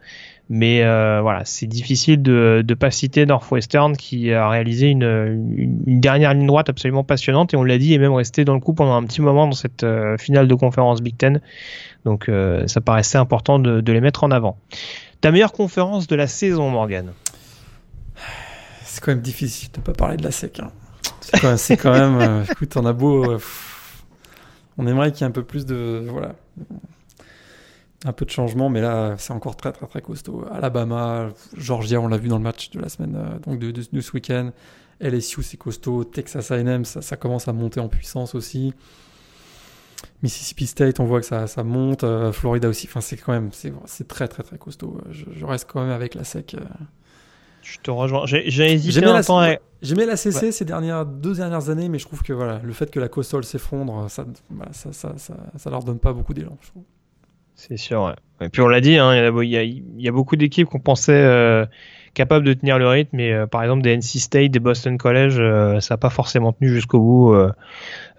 Mais euh, voilà, c'est difficile de ne pas citer Northwestern qui a réalisé une, une, une, dernière ligne droite absolument passionnante et on l'a dit, est même resté dans le coup pendant un petit moment dans cette euh, finale de conférence Big Ten. Donc euh, ça paraissait important de, de, les mettre en avant. Ta meilleure conférence de la saison, Morgan C'est quand même difficile de ne pas parler de la SEC. Hein. C'est quand, quand, même, écoute, on a beau, on aimerait qu'il y ait un peu plus de, voilà, un peu de changement, mais là, c'est encore très, très, très costaud. Alabama, Georgia, on l'a vu dans le match de la semaine, euh, donc de, de, de ce week-end. LSU, c'est costaud. Texas A&M, ça, ça, commence à monter en puissance aussi. Mississippi State, on voit que ça, ça monte. Euh, Florida aussi. Enfin, c'est quand même, c'est très, très, très costaud. Je, je, reste quand même avec la SEC. Euh. Je te rejoins. J'ai hésité un la, temps. J'aimais la CC ouais. ces dernières deux dernières années, mais je trouve que voilà, le fait que la Coastal s'effondre, ça, voilà, ça, ça, ça, ça, leur donne pas beaucoup d'élan. Je trouve. C'est sûr, ouais. Et puis on l'a dit, hein, il, y a, beaucoup d'équipes qu'on pensait euh, capables de tenir le rythme, mais euh, par exemple des NC State, des Boston College, euh, ça n'a pas forcément tenu jusqu'au bout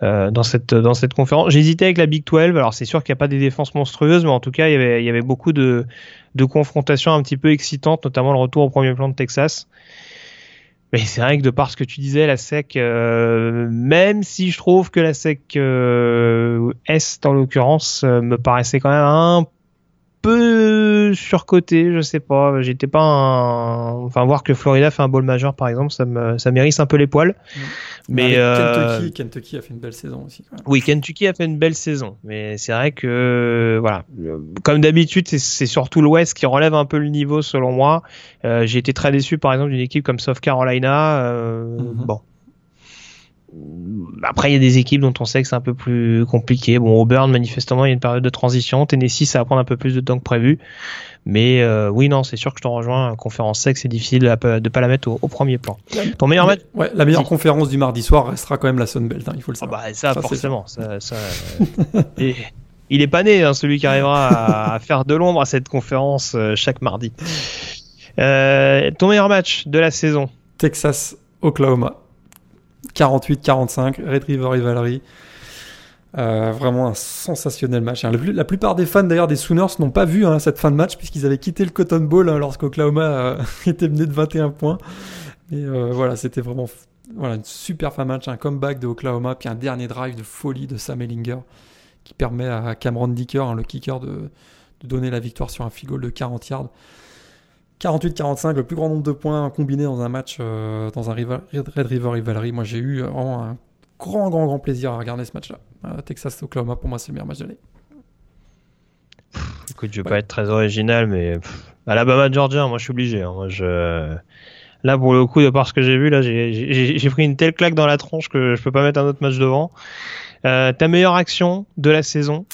dans cette dans conférence. J'hésitais avec la Big 12. Alors c'est sûr qu'il n'y a pas des défenses monstrueuses, mais en tout cas il y avait, beaucoup de confrontations un petit peu excitantes, notamment le retour au premier plan de Texas. Mais c'est vrai que de par ce que tu disais, la SEC, euh, même si je trouve que la SEC euh, Est, en l'occurrence, euh, me paraissait quand même un peu surcoté, je sais pas. J'étais pas un... Enfin, voir que Florida fait un bowl majeur, par exemple, ça me, ça mérisse un peu les poils. Mmh. Mais euh... Kentucky, Kentucky, a fait une belle saison aussi. Oui, Kentucky a fait une belle saison, mais c'est vrai que voilà, comme d'habitude, c'est surtout l'Ouest qui relève un peu le niveau selon moi. Euh, J'ai été très déçu, par exemple, d'une équipe comme South Carolina. Euh, mmh. Bon. Après, il y a des équipes dont on sait que c'est un peu plus compliqué. Bon, Auburn, manifestement, il y a une période de transition. Tennessee, ça va prendre un peu plus de temps que prévu. Mais euh, oui, non, c'est sûr que je t'en rejoins. Conférence sec, c'est difficile de ne pas la mettre au, au premier plan. Ton meilleur match? ouais, La meilleure conférence du mardi soir restera quand même la Sun Belt, hein, il faut le savoir. Ah bah, ça, ça forcément. Ça, ça, et, il est pas né, hein, celui qui arrivera à, à faire de l'ombre à cette conférence euh, chaque mardi. Euh, ton meilleur match de la saison? Texas, Oklahoma. 48-45, Red River Rivalry. Euh, vraiment un sensationnel match. Hein. La, plupart des fans d'ailleurs des Sooners n'ont pas vu hein, cette fin de match puisqu'ils avaient quitté le Cotton Bowl hein, lorsqu'Oklahoma euh, était mené de 21 points. Et euh, voilà, c'était vraiment voilà, une super fin de match, un comeback de Oklahoma, puis un dernier drive de folie de Sam Ellinger qui permet à Cameron Dicker, le kicker, de, donner la victoire sur un field goal de 40 yards. 48-45, le plus grand nombre de points combinés dans un match dans un Red River Rivalry. Moi, j'ai eu vraiment un grand, grand, grand plaisir à regarder ce match-là. Euh, Texas Oklahoma, pour moi, c'est le meilleur match de l'année. Écoute, je vais pas être très original, mais Alabama Georgia, moi je suis obligé. Hein. Moi, je... Là, pour le coup, de par ce que j'ai vu, là, j'ai pris une telle claque dans la tronche que je peux pas mettre un autre match devant. Euh, ta meilleure action de la saison?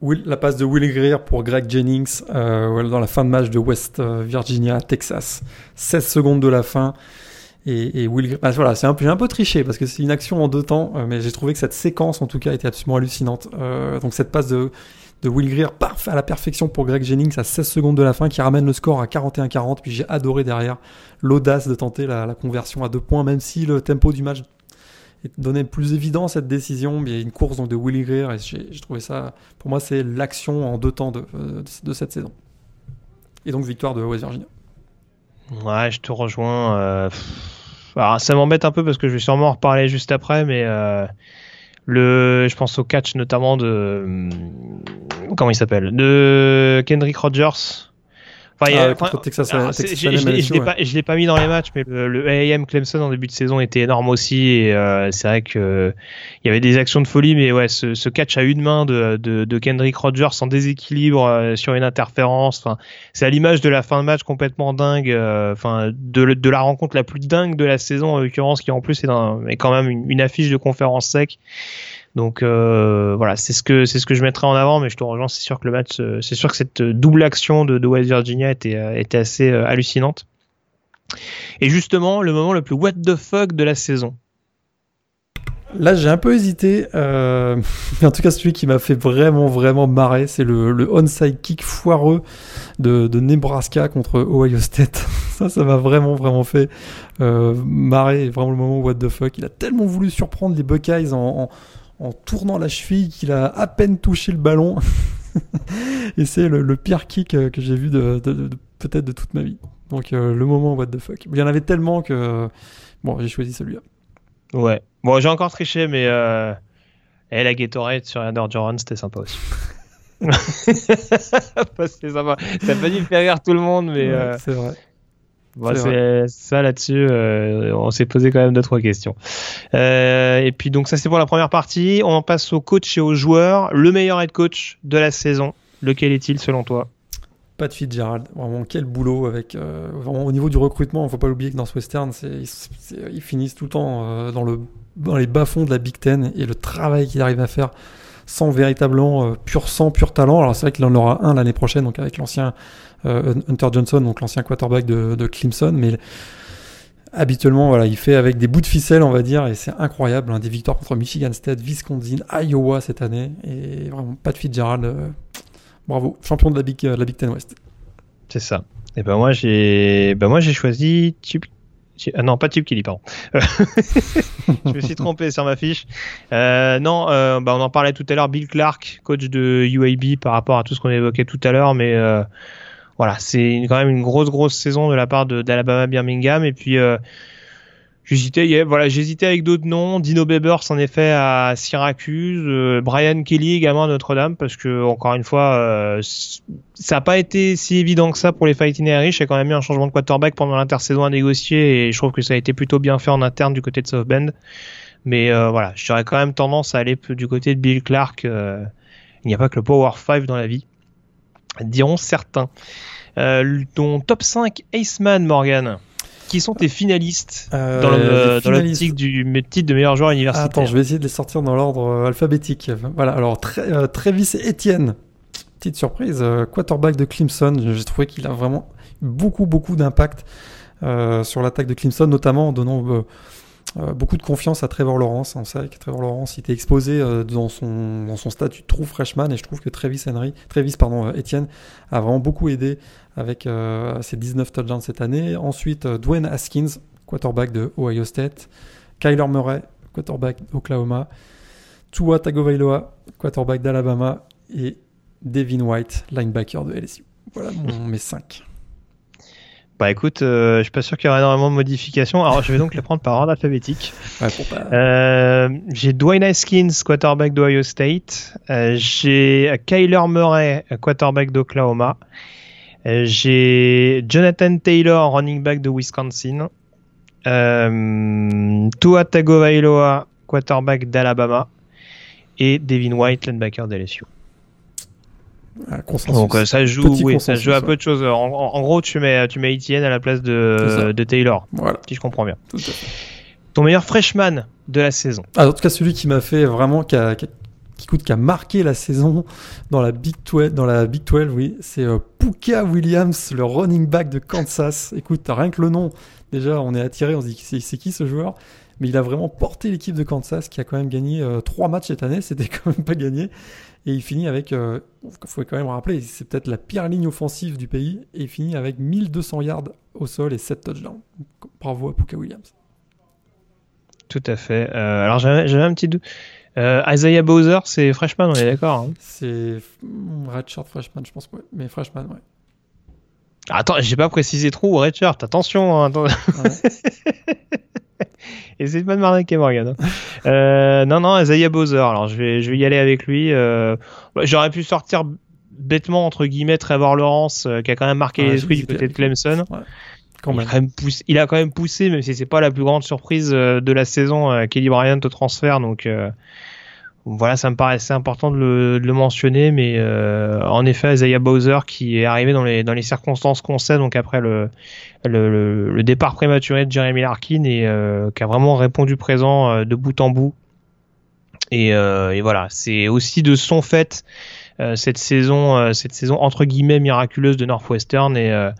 Will, la passe de Will Greer pour Greg Jennings euh, dans la fin de match de West Virginia, Texas. 16 secondes de la fin. Et, Will bah, voilà, c'est un, un peu triché parce que c'est une action en deux temps, euh, mais j'ai trouvé que cette séquence en tout cas était absolument hallucinante. Euh, donc cette passe de, de Will Greer parfait à la perfection pour Greg Jennings à 16 secondes de la fin qui ramène le score à 41-40. Puis j'ai adoré derrière l'audace de tenter la, conversion à deux points, même si le tempo du match donnait plus évident cette décision. Il y a une course donc de Will Greer et j'ai trouvé ça, pour moi, c'est l'action en deux temps de, euh, de, cette saison. Et donc victoire de West Virginia. Ouais, je te rejoins. Alors, ça m'embête un peu parce que je vais sûrement en reparler juste après, mais euh, le, je pense au catch notamment de hum, comment il s'appelle, de Kendrick Rogers Enfin, ah, je l'ai pas, mis dans les matchs, mais le, le AM Clemson en début de saison était énorme aussi. Et euh, c'est vrai que il y avait des actions de folie, mais ouais, ce, ce catch à une main de, de, de Kendrick Rogers sans déséquilibre euh, sur une interférence. Enfin, c'est à l'image de la fin de match complètement dingue. Euh, enfin, de, de la rencontre la plus dingue de la saison en l'occurrence, qui en plus est, dans, est quand même une, une affiche de conférence sec. Donc euh, voilà, c'est ce que c'est ce que je mettrais en avant, mais je te rejoins, c'est sûr que le match, euh, c'est sûr que cette double action de, West Virginia était euh, était assez hallucinante. Et justement, le moment le plus what the fuck de la saison. Là, j'ai un peu hésité. mais en tout cas, celui qui m'a fait vraiment, vraiment marrer, c'est le, le onside kick foireux de, de, Nebraska contre Ohio State. ça, ça m'a vraiment, vraiment fait marrer. Vraiment le moment what the fuck. Il a tellement voulu surprendre les Buckeyes en tournant la cheville qu'il a à peine touché le ballon. et c'est le, pire kick euh, que j'ai vu de, peut-être de toute ma vie. Donc euh, le moment what the fuck. Il y en avait tellement que bon j'ai choisi celui-là. Ouais. Bon j'ai encore triché mais euh... et la Gatorade sur Jordan c'était sympa aussi. c'est sympa. Ça a pas dû faire rire tout le monde mais. Euh, c'est vrai c'est ça là-dessus, euh, on s'est posé quand même deux trois questions. Euh, et puis donc ça c'est pour la première partie. On en passe au coach et aux joueurs. Le meilleur head coach de la saison, lequel est-il selon toi? Pat Fitzgerald, vraiment quel boulot avec euh, vraiment, au niveau du recrutement. Il faut pas l'oublier que dans ce western, ils, finissent tout le temps dans le dans les bas fonds de la Big Ten et le travail qu'il arrive à faire sans véritablement pur sang, pur talent. Alors c'est vrai qu'il en aura un l'année prochaine, donc avec l'ancien Hunter Johnson, donc l'ancien quarterback de, Clemson, mais habituellement, voilà, il fait avec des bouts de ficelle, on va dire, et c'est incroyable. Hein, des victoires contre Michigan State, Wisconsin, Iowa cette année, et vraiment pas de Fitzgerald. Euh, bravo, champion de la Big, Big Ten West. C'est ça. Et ben moi j'ai, ben choisi. Ah non, pas Chip Kelly, pardon. je me suis trompé sur ma fiche. Euh, non, euh, bah on en parlait tout à l'heure. Bill Clark, coach de UAB, par rapport à tout ce qu'on évoquait tout à l'heure, mais euh, voilà, c'est quand même une grosse grosse saison de la part d'Alabama Birmingham et puis euh, j'hésitais voilà, j'hésitais avec d'autres noms, Dino Babers en effet à Syracuse, euh, Brian Kelly également à Notre-Dame parce que encore une fois euh, ça n'a pas été si évident que ça pour les Fighting Irish, il y a quand même eu un changement de quarterback pendant l'intersaison à négocier et je trouve que ça a été plutôt bien fait en interne du côté de South Bend. Mais voilà, j'aurais quand même tendance à aller du côté de Bill Clark. il n'y a pas que le Power 5 dans la vie diront certains. Euh, ton top 5 Aceman, Morgan qui sont tes finalistes euh, dans l'optique du titre de meilleur joueur universitaire Attends, je vais essayer de les sortir dans l'ordre euh, alphabétique. Voilà, alors Travis Etienne, petite surprise, quarterback de Clemson. J'ai trouvé qu'il a vraiment beaucoup, beaucoup d'impact sur l'attaque de Clemson, notamment en donnant euh, beaucoup de confiance à Trevor Lawrence. On sait que Trevor Lawrence il était exposé euh, dans, son, dans son statut de true freshman et je trouve que Travis Henry, Travis pardon, euh, Etienne a vraiment beaucoup aidé avec ses 19 touchdowns cette année. Ensuite, Dwayne Haskins, quarterback de Ohio State. Kyler Murray, quarterback d'Oklahoma. Tua Tagovailoa, quarterback d'Alabama, et Devin White, linebacker de LSU. Voilà mon, mes 5. Bah écoute, euh, je suis pas sûr qu'il y aura énormément de modifications. Alors je vais donc les prendre par ordre alphabétique. Ouais, pour pas... Euh, j'ai Dwayne Haskins, quarterback d'Ohio State. Euh, j'ai Kyler Murray, quarterback d'Oklahoma. Euh, j'ai Jonathan Taylor, running back de Wisconsin. Euh, Tua Tagovailoa, quarterback d'Alabama. Et Devin White, linebacker d'LSU. Consensus. Donc euh, ça joue, Petit oui, ça joue à peu de choses. En, gros, tu mets, tu mets Etienne à la place de, de Taylor, Voilà, si je comprends bien. tout. Ton meilleur freshman de la saison. Ah, en tout cas, celui qui m'a fait vraiment, qui a, qui a- qui coûte, qui a marqué la saison dans la Big 12, dans la Big 12 oui, c'est euh, Puka Williams, le running back de Kansas. Écoute, rien que le nom, déjà, on est attiré, on se dit, c'est c'est qui ce joueur? Mais il a vraiment porté l'équipe de Kansas, qui a quand même gagné euh, trois matchs cette année, c'était quand même pas gagné. Et il finit avec, il faut quand même rappeler, c'est peut-être la pire ligne offensive du pays, et il finit avec 1200 yards au sol et 7 touchdowns. Bravo à Puka Williams. Tout à fait. Euh, alors j'avais un petit doute. Euh, Isaiah Bowser, c'est freshman, on est d'accord. hein? C'est redshirt freshman, je pense, ouais. mais freshman, ouais. Attends, j'ai pas précisé trop redshirt. Attention. hein, attends. Ouais. Essaye pas de m'arnaquer, Morgan. hein. Euh, non, non, Isaiah Bowser. Alors je vais, je vais y aller avec lui. Euh, J'aurais pu sortir bêtement entre guillemets Trevor Lawrence, euh, qui a quand même marqué Ouais, l'esprit du j'hésitais côté de Clemson. Quand il, a quand même poussé, il a quand même poussé, même si c'est pas la plus grande surprise euh, de la saison, Kelly Bryant au transfert. Donc euh, voilà, ça me paraissait important de le, de le mentionner. Mais euh, en effet, Isaiah Bowser qui est arrivé dans les, dans les circonstances qu'on sait, donc après le, le, le- départ prématuré de Jeremy Larkin et euh, qui a vraiment répondu présent euh, de bout en bout. Et, euh, et voilà, c'est aussi de son fait cette saison, euh, cette saison entre guillemets miraculeuse de Northwestern et euh,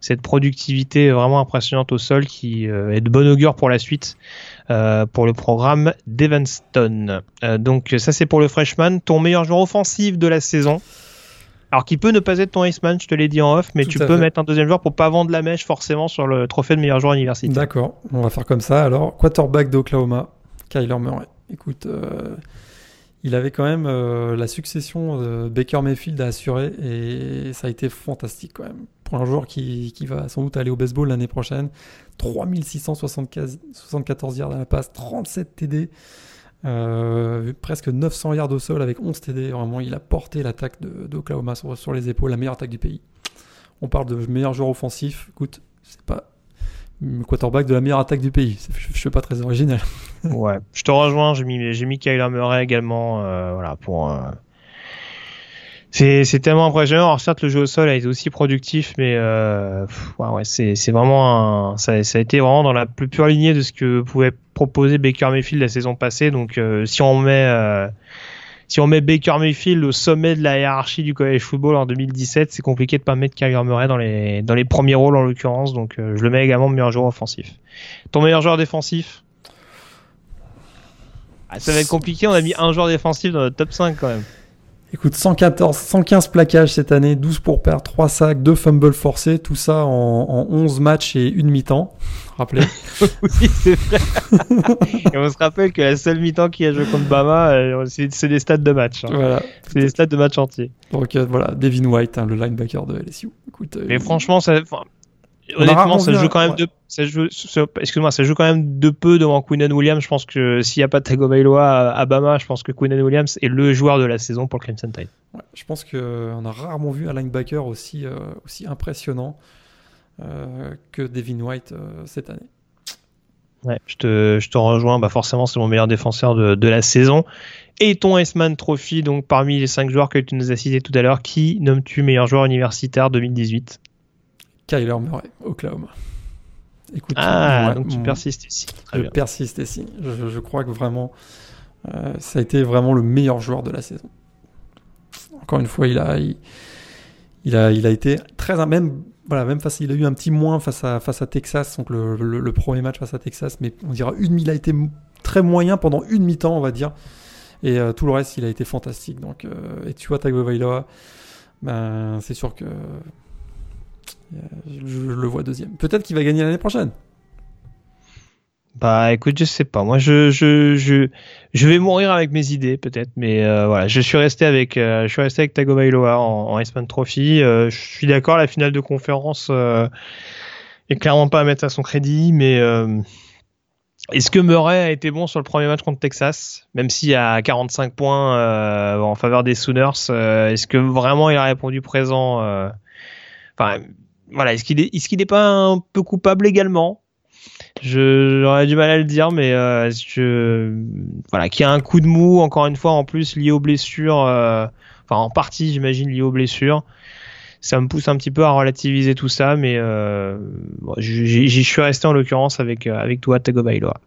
cette productivité vraiment impressionnante au sol qui euh, est de bon augure pour la suite euh, pour le programme d'Evanston. Euh, donc ça c'est pour le freshman, ton meilleur joueur offensif de la saison. Alors qui peut ne pas être ton Iceman, je te l'ai dit en off, mais Tout tu peux fait. mettre un deuxième joueur pour pas vendre la mèche forcément sur le trophée de meilleur joueur universitaire. D'accord, on va faire comme ça. Alors, quarterback d'Oklahoma, Kyler Murray. Écoute, euh, il avait quand même euh, la succession de Baker Mayfield à assurer et ça a été fantastique quand même. Pour un joueur qui, qui va sans doute aller au baseball l'année prochaine, 3674 74 yards à la passe, 37 TD, euh, presque 900 yards au sol avec 11 TD. Vraiment, il a porté l'attaque d'Oklahoma sur, sur les épaules, la meilleure attaque du pays. On parle de meilleur joueur offensif. Écoute, c'est pas quarterback de la meilleure attaque du pays. Je, je suis pas très original. Ouais, je te rejoins, j'ai mis, j'ai Kyler Murray également, euh, voilà, pour... euh, C'est, tellement impressionnant. Alors certes, le jeu au sol a été aussi productif, mais euh, ouais, ouais, c'est, vraiment un, ça, a été vraiment dans la plus pure lignée de ce que pouvait proposer Baker Mayfield la saison passée. Donc euh, si on met si on met Baker Mayfield au sommet de la hiérarchie du college football en 2017, c'est compliqué de pas mettre Kyler Murray dans les dans les premiers rôles en l'occurrence. Donc euh, je le mets également meilleur joueur offensif. Ton meilleur joueur défensif? Ah, ça va être compliqué, on a mis un joueur défensif dans notre top 5 quand même. Écoute, 114, 115 plaquages cette année, 12 pour perdre, 3 sacs, 2 fumbles forcés, tout ça en, en 11 matchs et une mi-temps. Rappelez. oui, c'est vrai. Et on se rappelle que la seule mi-temps qui a joué contre Bama, euh, c'est c'est des stats de match. hein. voilà. C'est des stats de match entier. Donc euh, voilà, Devin White, hein, le linebacker de LSU. Écoute, euh, Mais franchement, ça, honnêtement, ça joue quand même ouais. de, ça joue, ça- excuse-moi, ça joue quand même de peu devant Quinnen Williams. Je pense que s'il n'y a pas Tagovailoa à, à Bama, je pense que Quinnen Williams est le joueur de la saison pour le Crimson Tide. ouais, je pense qu'on a rarement vu un linebacker aussi, euh, aussi impressionnant euh, que Devin White euh, cette année. Ouais, je te, je te rejoins. Bah forcément, c'est mon meilleur défenseur de, de la saison. Et ton S-Man Trophy, donc parmi les cinq joueurs que tu nous as cités tout à l'heure, qui nommes-tu meilleur joueur universitaire 2018 Kyler Murray, Oklahoma. Écoute, Ah, ouais, donc tu persistes ici. Très Je bien. persiste ici. Je, je crois que vraiment, euh, ça a été vraiment le meilleur joueur de la saison. Encore une fois, il a, il, il a, il a été très même, voilà, même face, il a eu un petit moins face à face à Texas, donc le, le- le premier match face à Texas, mais on dira une, il a été très moyen pendant une mi-temps, on va dire, et euh, tout le reste, il a été fantastique. Donc, euh, et tu vois Tagovailoa, ben c'est sûr que je, je le vois deuxième. Peut-être qu'il va gagner l'année prochaine. Bah écoute, je sais pas. Moi, je je je, je vais mourir avec mes idées peut-être, mais euh, voilà, je suis resté avec euh, je suis resté avec Tagovailoa en, en Trophy. Euh, je suis d'accord, la finale de conférence euh, est clairement pas à mettre à son crédit, mais euh, est-ce que Murray a été bon sur le premier match contre Texas, même y a 45 points euh, en faveur des Sooners euh, Est-ce que vraiment il a répondu présent euh, Enfin, voilà, est-ce qu'il est, est-ce qu'il n'est pas un peu coupable également? J'aurais du mal à le dire, mais euh, voilà, qui a un coup de mou encore une fois en plus lié aux blessures, euh, enfin en partie j'imagine lié aux blessures. Ça me pousse un petit peu à relativiser tout ça, mais euh, bon, j'y suis resté en l'occurrence avec euh, avec toi Tagovailoa.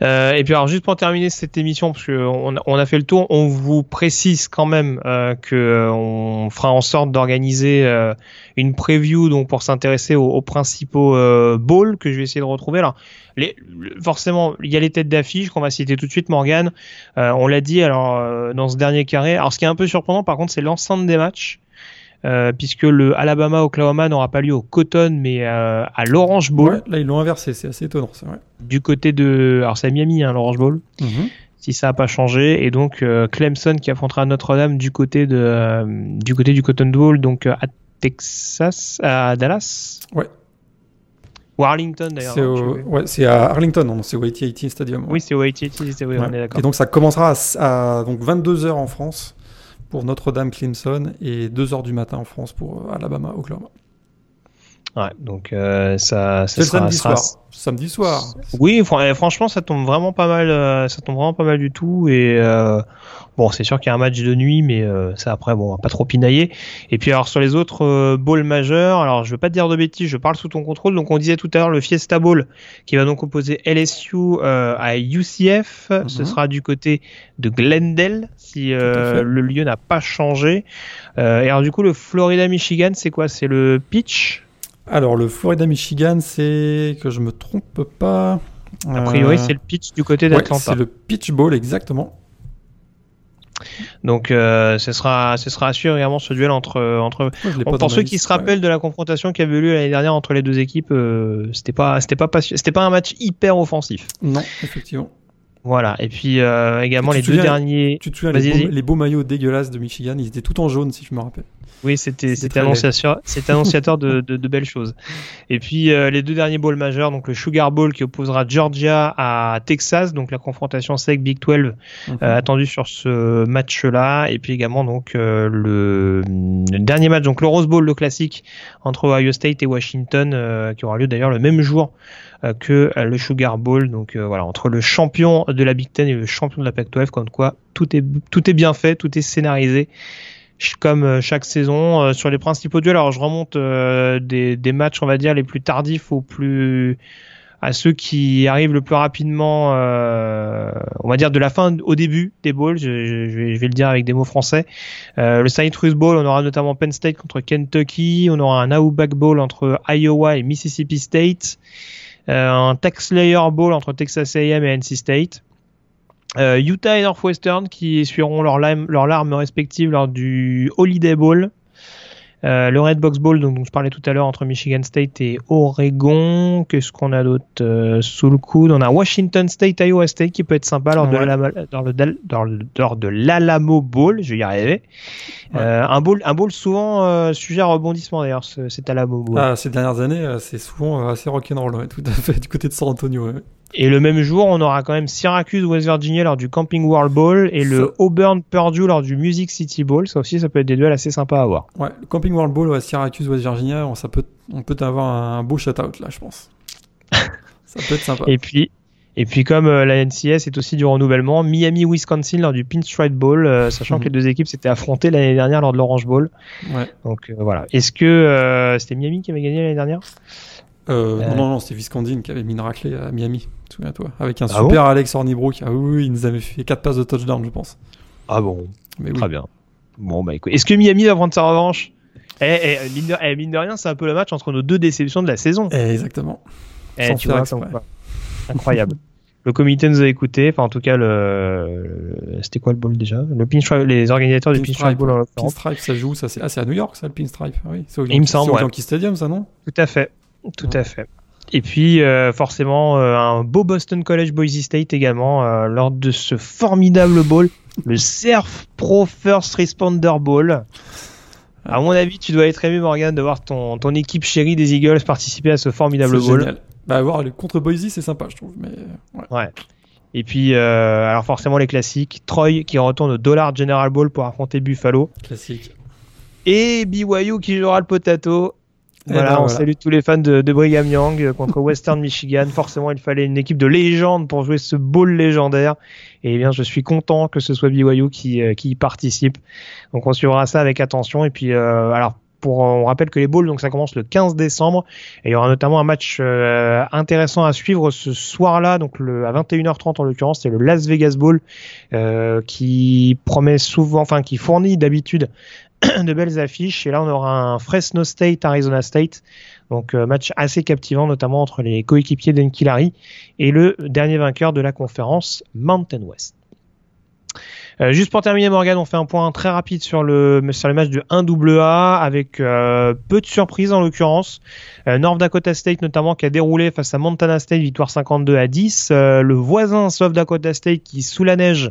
Euh, et puis alors juste pour terminer cette émission, parce qu'on on a fait le tour, on vous précise quand même euh, que euh, on fera en sorte d'organiser euh, une preview donc pour s'intéresser aux, aux principaux euh, bowls que je vais essayer de retrouver. Alors les, le- forcément, il y a les têtes d'affiche qu'on va citer tout de suite. Morgan, Euh, on l'a dit alors dans ce dernier carré. Alors ce qui est un peu surprenant par contre, c'est l'enceinte des matchs. Euh, puisque le Alabama-Oklahoma n'aura pas lieu au Cotton mais euh, à l'Orange Bowl Ouais, là, ils l'ont inversé, c'est assez étonnant, c'est vrai. du côté de alors c'est à Miami hein, l'Orange Bowl Mhm. si ça n'a pas changé et donc euh, Clemson qui affrontera Notre-Dame du côté de du côté du Cotton Bowl donc à Texas à Dallas Ouais. ou Arlington d'ailleurs C'est hein, au- ouais, à Arlington, non, c'est au AT&T Stadium. oui c'est au AT&T oui, Ouais. on est d'accord Et donc ça commencera à, à donc 22h en France pour Notre-Dame Clemson et 2h du matin en France pour euh, Alabama Oklahoma. Ouais donc euh, ça, ça sera, samedi sera- soir. Samedi soir. Oui, fran- franchement, ça tombe vraiment pas mal. euh, ça tombe vraiment pas mal du tout. Et euh, bon, c'est sûr qu'il y a un match de nuit, mais ça après, bon, on va pas trop pinailler. Et puis alors sur les autres bowls majeurs, alors je veux pas te dire de bêtises, je parle sous ton contrôle. Donc on disait tout à l'heure le Fiesta Bowl qui va donc opposer LSU à UCF. Ce Mhm. sera du côté de Glendale si le lieu n'a pas changé. Et alors du coup le Florida Michigan, c'est quoi? C'est le pitch? Alors le Florida Michigan, c'est que je me trompe pas. A priori, Euh, c'est le pitch du côté ouais, d'Atlanta. c'est le Pitch Bowl exactement. Donc euh, ce sera ce sera assurément ce duel entre entre Ouais, Bon, pour ceux qui se rappellent de la confrontation qui avait eu lieu l'année dernière entre les deux équipes, euh, c'était pas c'était pas c'était pas un match hyper offensif. ouais. Non, effectivement. Voilà. Et puis euh, également Et les deux derniers. Tu te souviens les beaux, vas-y. les beaux maillots dégueulasses de Michigan, ils étaient tout en jaune si je me rappelle. Oui, c'était C'était annonciateur annonciateur de, de, de belles choses. Et puis euh, les deux derniers bowls majeurs, donc le Sugar Bowl qui opposera Georgia à Texas, donc la confrontation sec Big 12 Mhm. euh, attendue sur ce match-là, et puis également donc euh, le, le dernier match, donc le Rose Bowl, le classique entre Ohio State et Washington, euh, qui aura lieu d'ailleurs le même jour que euh, le Sugar Bowl. Donc euh, voilà, entre le champion de la Big Ten et le champion de la Pac-12, comme quoi tout est tout est bien fait, tout est scénarisé. Comme euh, chaque saison Euh, sur les principaux duels, alors je remonte euh, des, des matchs, on va dire les plus tardifs aux plus à ceux qui arrivent le plus rapidement, euh, on va dire de la fin au début des bowls, je, je- je vais, le dire avec des mots français. Euh, le Citrus Bowl, on aura notamment Penn State contre Kentucky, on aura un Outback Bowl entre Iowa et Mississippi State, euh, un Tax Layer Bowl entre Texas A&M et NC State. Euh, Utah et Northwestern qui essuieront leurs larmes, leurs larmes respectives lors du Holiday Bowl. Euh, le Red Box Bowl, dont je parlais tout à l'heure, entre Michigan State et Oregon. Qu'est-ce qu'on a d'autre euh, sous le coude? On a Washington State, Iowa State qui peut être sympa lors, de, Ouais. de l'Alamo Bowl. Je vais y arriver. Ouais. Euh, un bowl, un bowl souvent sujet à rebondissement d'ailleurs, ce- cet Alamo Bowl. Ah, ces dernières années, c'est souvent assez rock'n'roll, ouais, tout à fait, du côté de San Antonio. Ouais. Et le même jour, on aura quand même Syracuse West Virginia lors du Camping World Bowl et le Auburn Purdue lors du Music City Bowl. Ça aussi, ça peut être des duels assez sympas à voir. Ouais, le Camping World Bowl à Syracuse, West Virginia, on, ça peut, on peut avoir un beau shutout là, je pense. ça peut être sympa. Et puis, et puis comme euh, la NCS est aussi du renouvellement, Miami Wisconsin lors du Pinstripe Bowl, euh, sachant Mhm. que les deux équipes s'étaient affrontées l'année dernière lors de l'Orange Bowl. Ouais. Donc euh, voilà. Est-ce que c'était Miami qui avait gagné l'année dernière? Euh, Euh. Non, non, c'était Viscandine qui avait mis une raclée à Miami, souviens-toi. Avec un Ah super Alex Hornibrook. Ah oui, il nous avait fait 4 passes de touchdown, je pense. Ah bon. Mais oui. Très bien. Bon bah écoute, est-ce que Miami va prendre sa revanche? Eh, eh, mine, de, eh, mine de rien, c'est un peu le match entre nos deux déceptions de la saison. Eh, exactement. Eh, tu vois, quoi. Incroyable. le comité nous a écoutés, enfin en tout cas le, le- c'était quoi le bowl déjà? Le pinstripe, les organisateurs du Pinstripe, pinstripe bowl en. Pinstripe, ça joue, ça c'est ah, c'est à New York, ça, le Pinstripe. Ah oui, c'est au Il me semble, c'est au ouais. Yankee Stadium, ça, non? Tout à fait, tout Ouais. à fait. Et puis euh, forcément euh, un beau Boston College Boise State également euh, lors de ce formidable bowl, le Surf Pro First Responder Bowl. À mon avis, tu dois être ému Morgan de voir ton, ton équipe chérie des Eagles participer à ce formidable C'est bowl. génial. Bah, voir le contre Boise, c'est sympa, je trouve. Mais ouais. Ouais. Et puis euh, alors forcément les classiques, Troy qui retourne au Dollar General Bowl pour affronter Buffalo classique. et BYU qui jouera le potato. Eh Voilà, ben, on voilà. salue tous les fans de, de Brigham Young euh, contre Western Michigan. Forcément, il fallait une équipe de légende pour jouer ce bowl légendaire. Et eh bien, je suis content que ce soit BYU qui, euh, qui y participe. Donc, on suivra ça avec attention. Et puis, euh, alors, pour, on rappelle que les bowls, donc ça commence le 15 décembre. Et il y aura notamment un match euh, intéressant à suivre ce soir-là, donc le, à 21h30 en l'occurrence, c'est le Las Vegas Bowl, euh, qui promet souvent, enfin, qui fournit d'habitude de belles affiches. Et là, on aura un Fresno State, Arizona State. Donc, euh, match assez captivant, notamment entre les coéquipiers d'Enkilari et le dernier vainqueur de la conférence Mountain West. Euh, juste pour terminer, Morgan, on fait un point très rapide sur le sur le match de 1AA avec euh, peu de surprises en l'occurrence. Euh, North Dakota State notamment qui a déroulé face à Montana State, victoire 52 à 10. Euh, le voisin South Dakota State qui sous la neige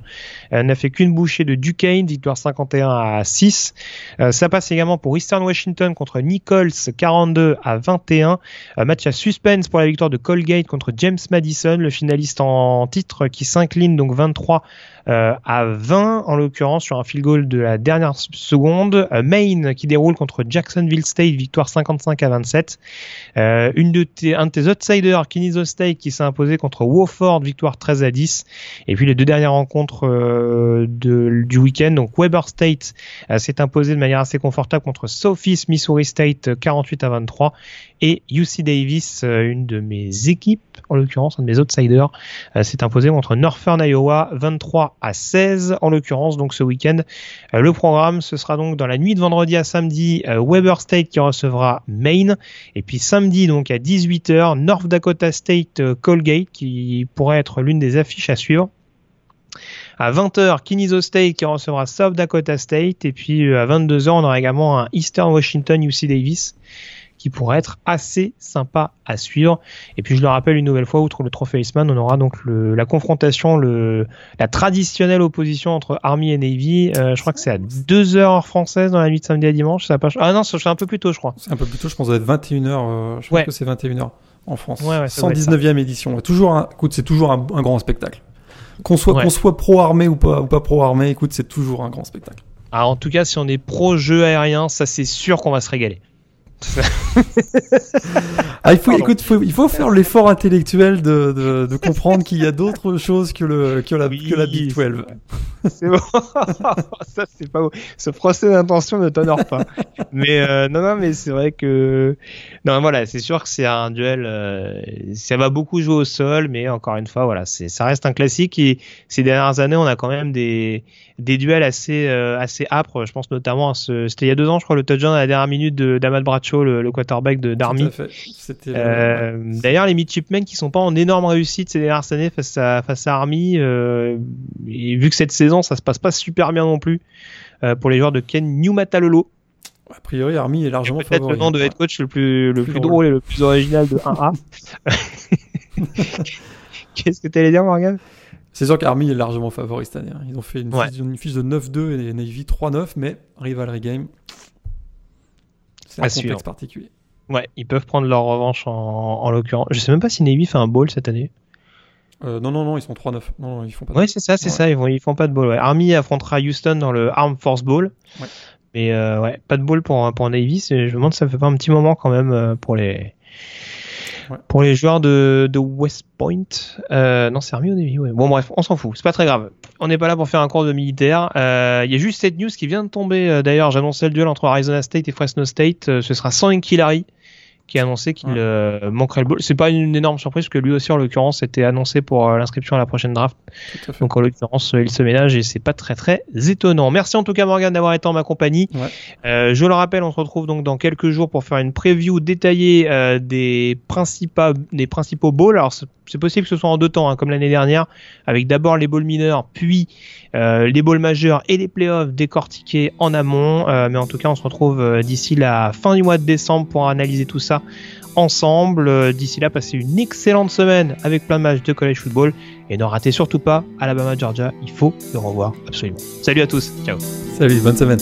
euh, n'a fait qu'une bouchée de Duquesne, victoire 51 à 6. Euh, ça passe également pour Eastern Washington contre Nichols 42 à 21. Euh, match à suspense pour la victoire de Colgate contre James Madison, le finaliste en titre qui s'incline donc 23 euh, à 20 en l'occurrence sur un field goal de la dernière seconde. Euh, Maine qui déroule contre Jacksonville State, victoire 55 à 27. Euh, une de un de tes outsiders, Kennesaw State, qui s'est imposé contre Wofford, victoire 13 à 10. Et puis les deux dernières rencontres euh, de, du week-end, donc Weber State euh, s'est imposé de manière assez confortable contre Southeast Missouri State, euh, 48 à 23. Et UC Davis, euh, une de mes équipes, en l'occurrence un de mes outsiders, euh, s'est imposé contre Northern Iowa, 23 à 16 en l'occurrence. Donc ce week-end, euh, le programme ce sera donc dans la nuit de vendredi à samedi, Weber State qui recevra Maine, et puis samedi donc à 18h, North Dakota State Colgate qui pourrait être l'une des affiches à suivre. À 20h, Kennesaw State qui recevra South Dakota State. Et puis à 22h, on aura également un Eastern Washington UC Davis qui pourrait être assez sympa à suivre. Et puis je le rappelle une nouvelle fois, outre le trophée Iceman, on aura donc le, la confrontation, le, la traditionnelle opposition entre Army et Navy. Euh, je crois que c'est à 2 heures françaises dans la nuit de samedi à dimanche. Ça pas... Ah non, c'est un peu plus tôt, je crois. C'est un peu plus tôt, je pense que ça doit être 21h. euh, je pense Ouais. que c'est 21h en France. Ouais, ouais, ça doit être 119e édition. Toujours un, écoute, c'est toujours un, un grand spectacle. Qu'on soit, Ouais. qu'on soit pro-armé ou pas, ou pas pro-armé, écoute, c'est toujours un grand spectacle. Alors en tout cas, si on est pro jeu aérien, ça c'est sûr qu'on va se régaler. Ah, il faut, Pardon. écoute, faut- il faut faire l'effort intellectuel de, de, de comprendre qu'il y a d'autres choses que, le, que, la, Oui, que la Big 12. C'est bon. ça, c'est pas beau. Ce procès d'intention ne t'honore pas. mais euh, non, non, mais c'est vrai que. Non, voilà, c'est sûr que c'est un duel. euh, ça va beaucoup jouer au sol, mais encore une fois, voilà, c'est, ça reste un classique. Et ces dernières années, on a quand même des, des duels assez, euh, assez âpres. Je pense notamment à ce. C'était il y a deux ans, je crois, le touchdown à la dernière minute de d'Ahmad Bradshaw, le, le quarterback de d'Army. Euh, ouais. D'ailleurs, les midshipmen qui sont pas en énorme réussite ces dernières années face à face à Army, euh, et vu que cette saison ça se passe pas super bien non plus euh, pour les joueurs de Ken Newmatalolo, A priori, Army est largement peut-être le favori. nom de head coach le plus le Plus drôle et le plus original de 1A. Qu'est-ce que t'allais dire, Morgan? C'est sûr qu'Army est largement favori cette année. hein. Ils ont fait une, Ouais. fiche, une fiche de 9-2 et Navy 3-9, mais rivalry game. C'est un À contexte suivre. particulier. Ouais, ils peuvent prendre leur revanche en, en l'occurrence. Je sais même pas si Navy fait un bowl cette année. Euh, non, non, non, ils sont 3-9. Non, non, ils font pas. Ouais, c'est ça, c'est Ouais. ça. Ils, vont, ils font pas de bowl. Ouais. Army affrontera Houston dans le Armed Force Bowl. Ouais. Mais euh, ouais, pas de bowl pour, pour Navy. Je me demande si ça fait pas un petit moment quand même euh, pour les Pour les joueurs de, West Point. Euh, non, c'est Army Navy. Ouais. Bon bref, on s'en fout. C'est pas très grave. On n'est pas là pour faire un cours de militaire. Euh, Il y a juste cette news qui vient de tomber. euh, D'ailleurs, j'annonçais le duel entre Arizona State et Fresno State. Ce sera sans Enkilari qui a annoncé qu'il Ouais. euh, manquerait le bowl. C'est pas une énorme surprise parce que lui aussi en l'occurrence était annoncé pour euh, l'inscription à la prochaine draft. Donc en l'occurrence, euh, il se ménage et c'est pas très très étonnant. Merci en tout cas Morgan d'avoir été en ma compagnie. Ouais. Euh, je le rappelle, on se retrouve donc dans quelques jours pour faire une preview détaillée des principaux des principaux bowls. Alors c'est possible que ce soit en deux temps, hein, comme l'année dernière, avec d'abord les balls mineurs, puis euh, les balls majeurs et les playoffs décortiqués en amont. Euh, mais en tout cas, on se retrouve euh, d'ici la fin du mois de décembre pour analyser tout ça ensemble. D'ici là, passez une excellente semaine avec plein de matchs de college football et ne ratez surtout pas Alabama Georgia. Il faut le revoir absolument. Salut à tous. Ciao. Salut, bonne semaine.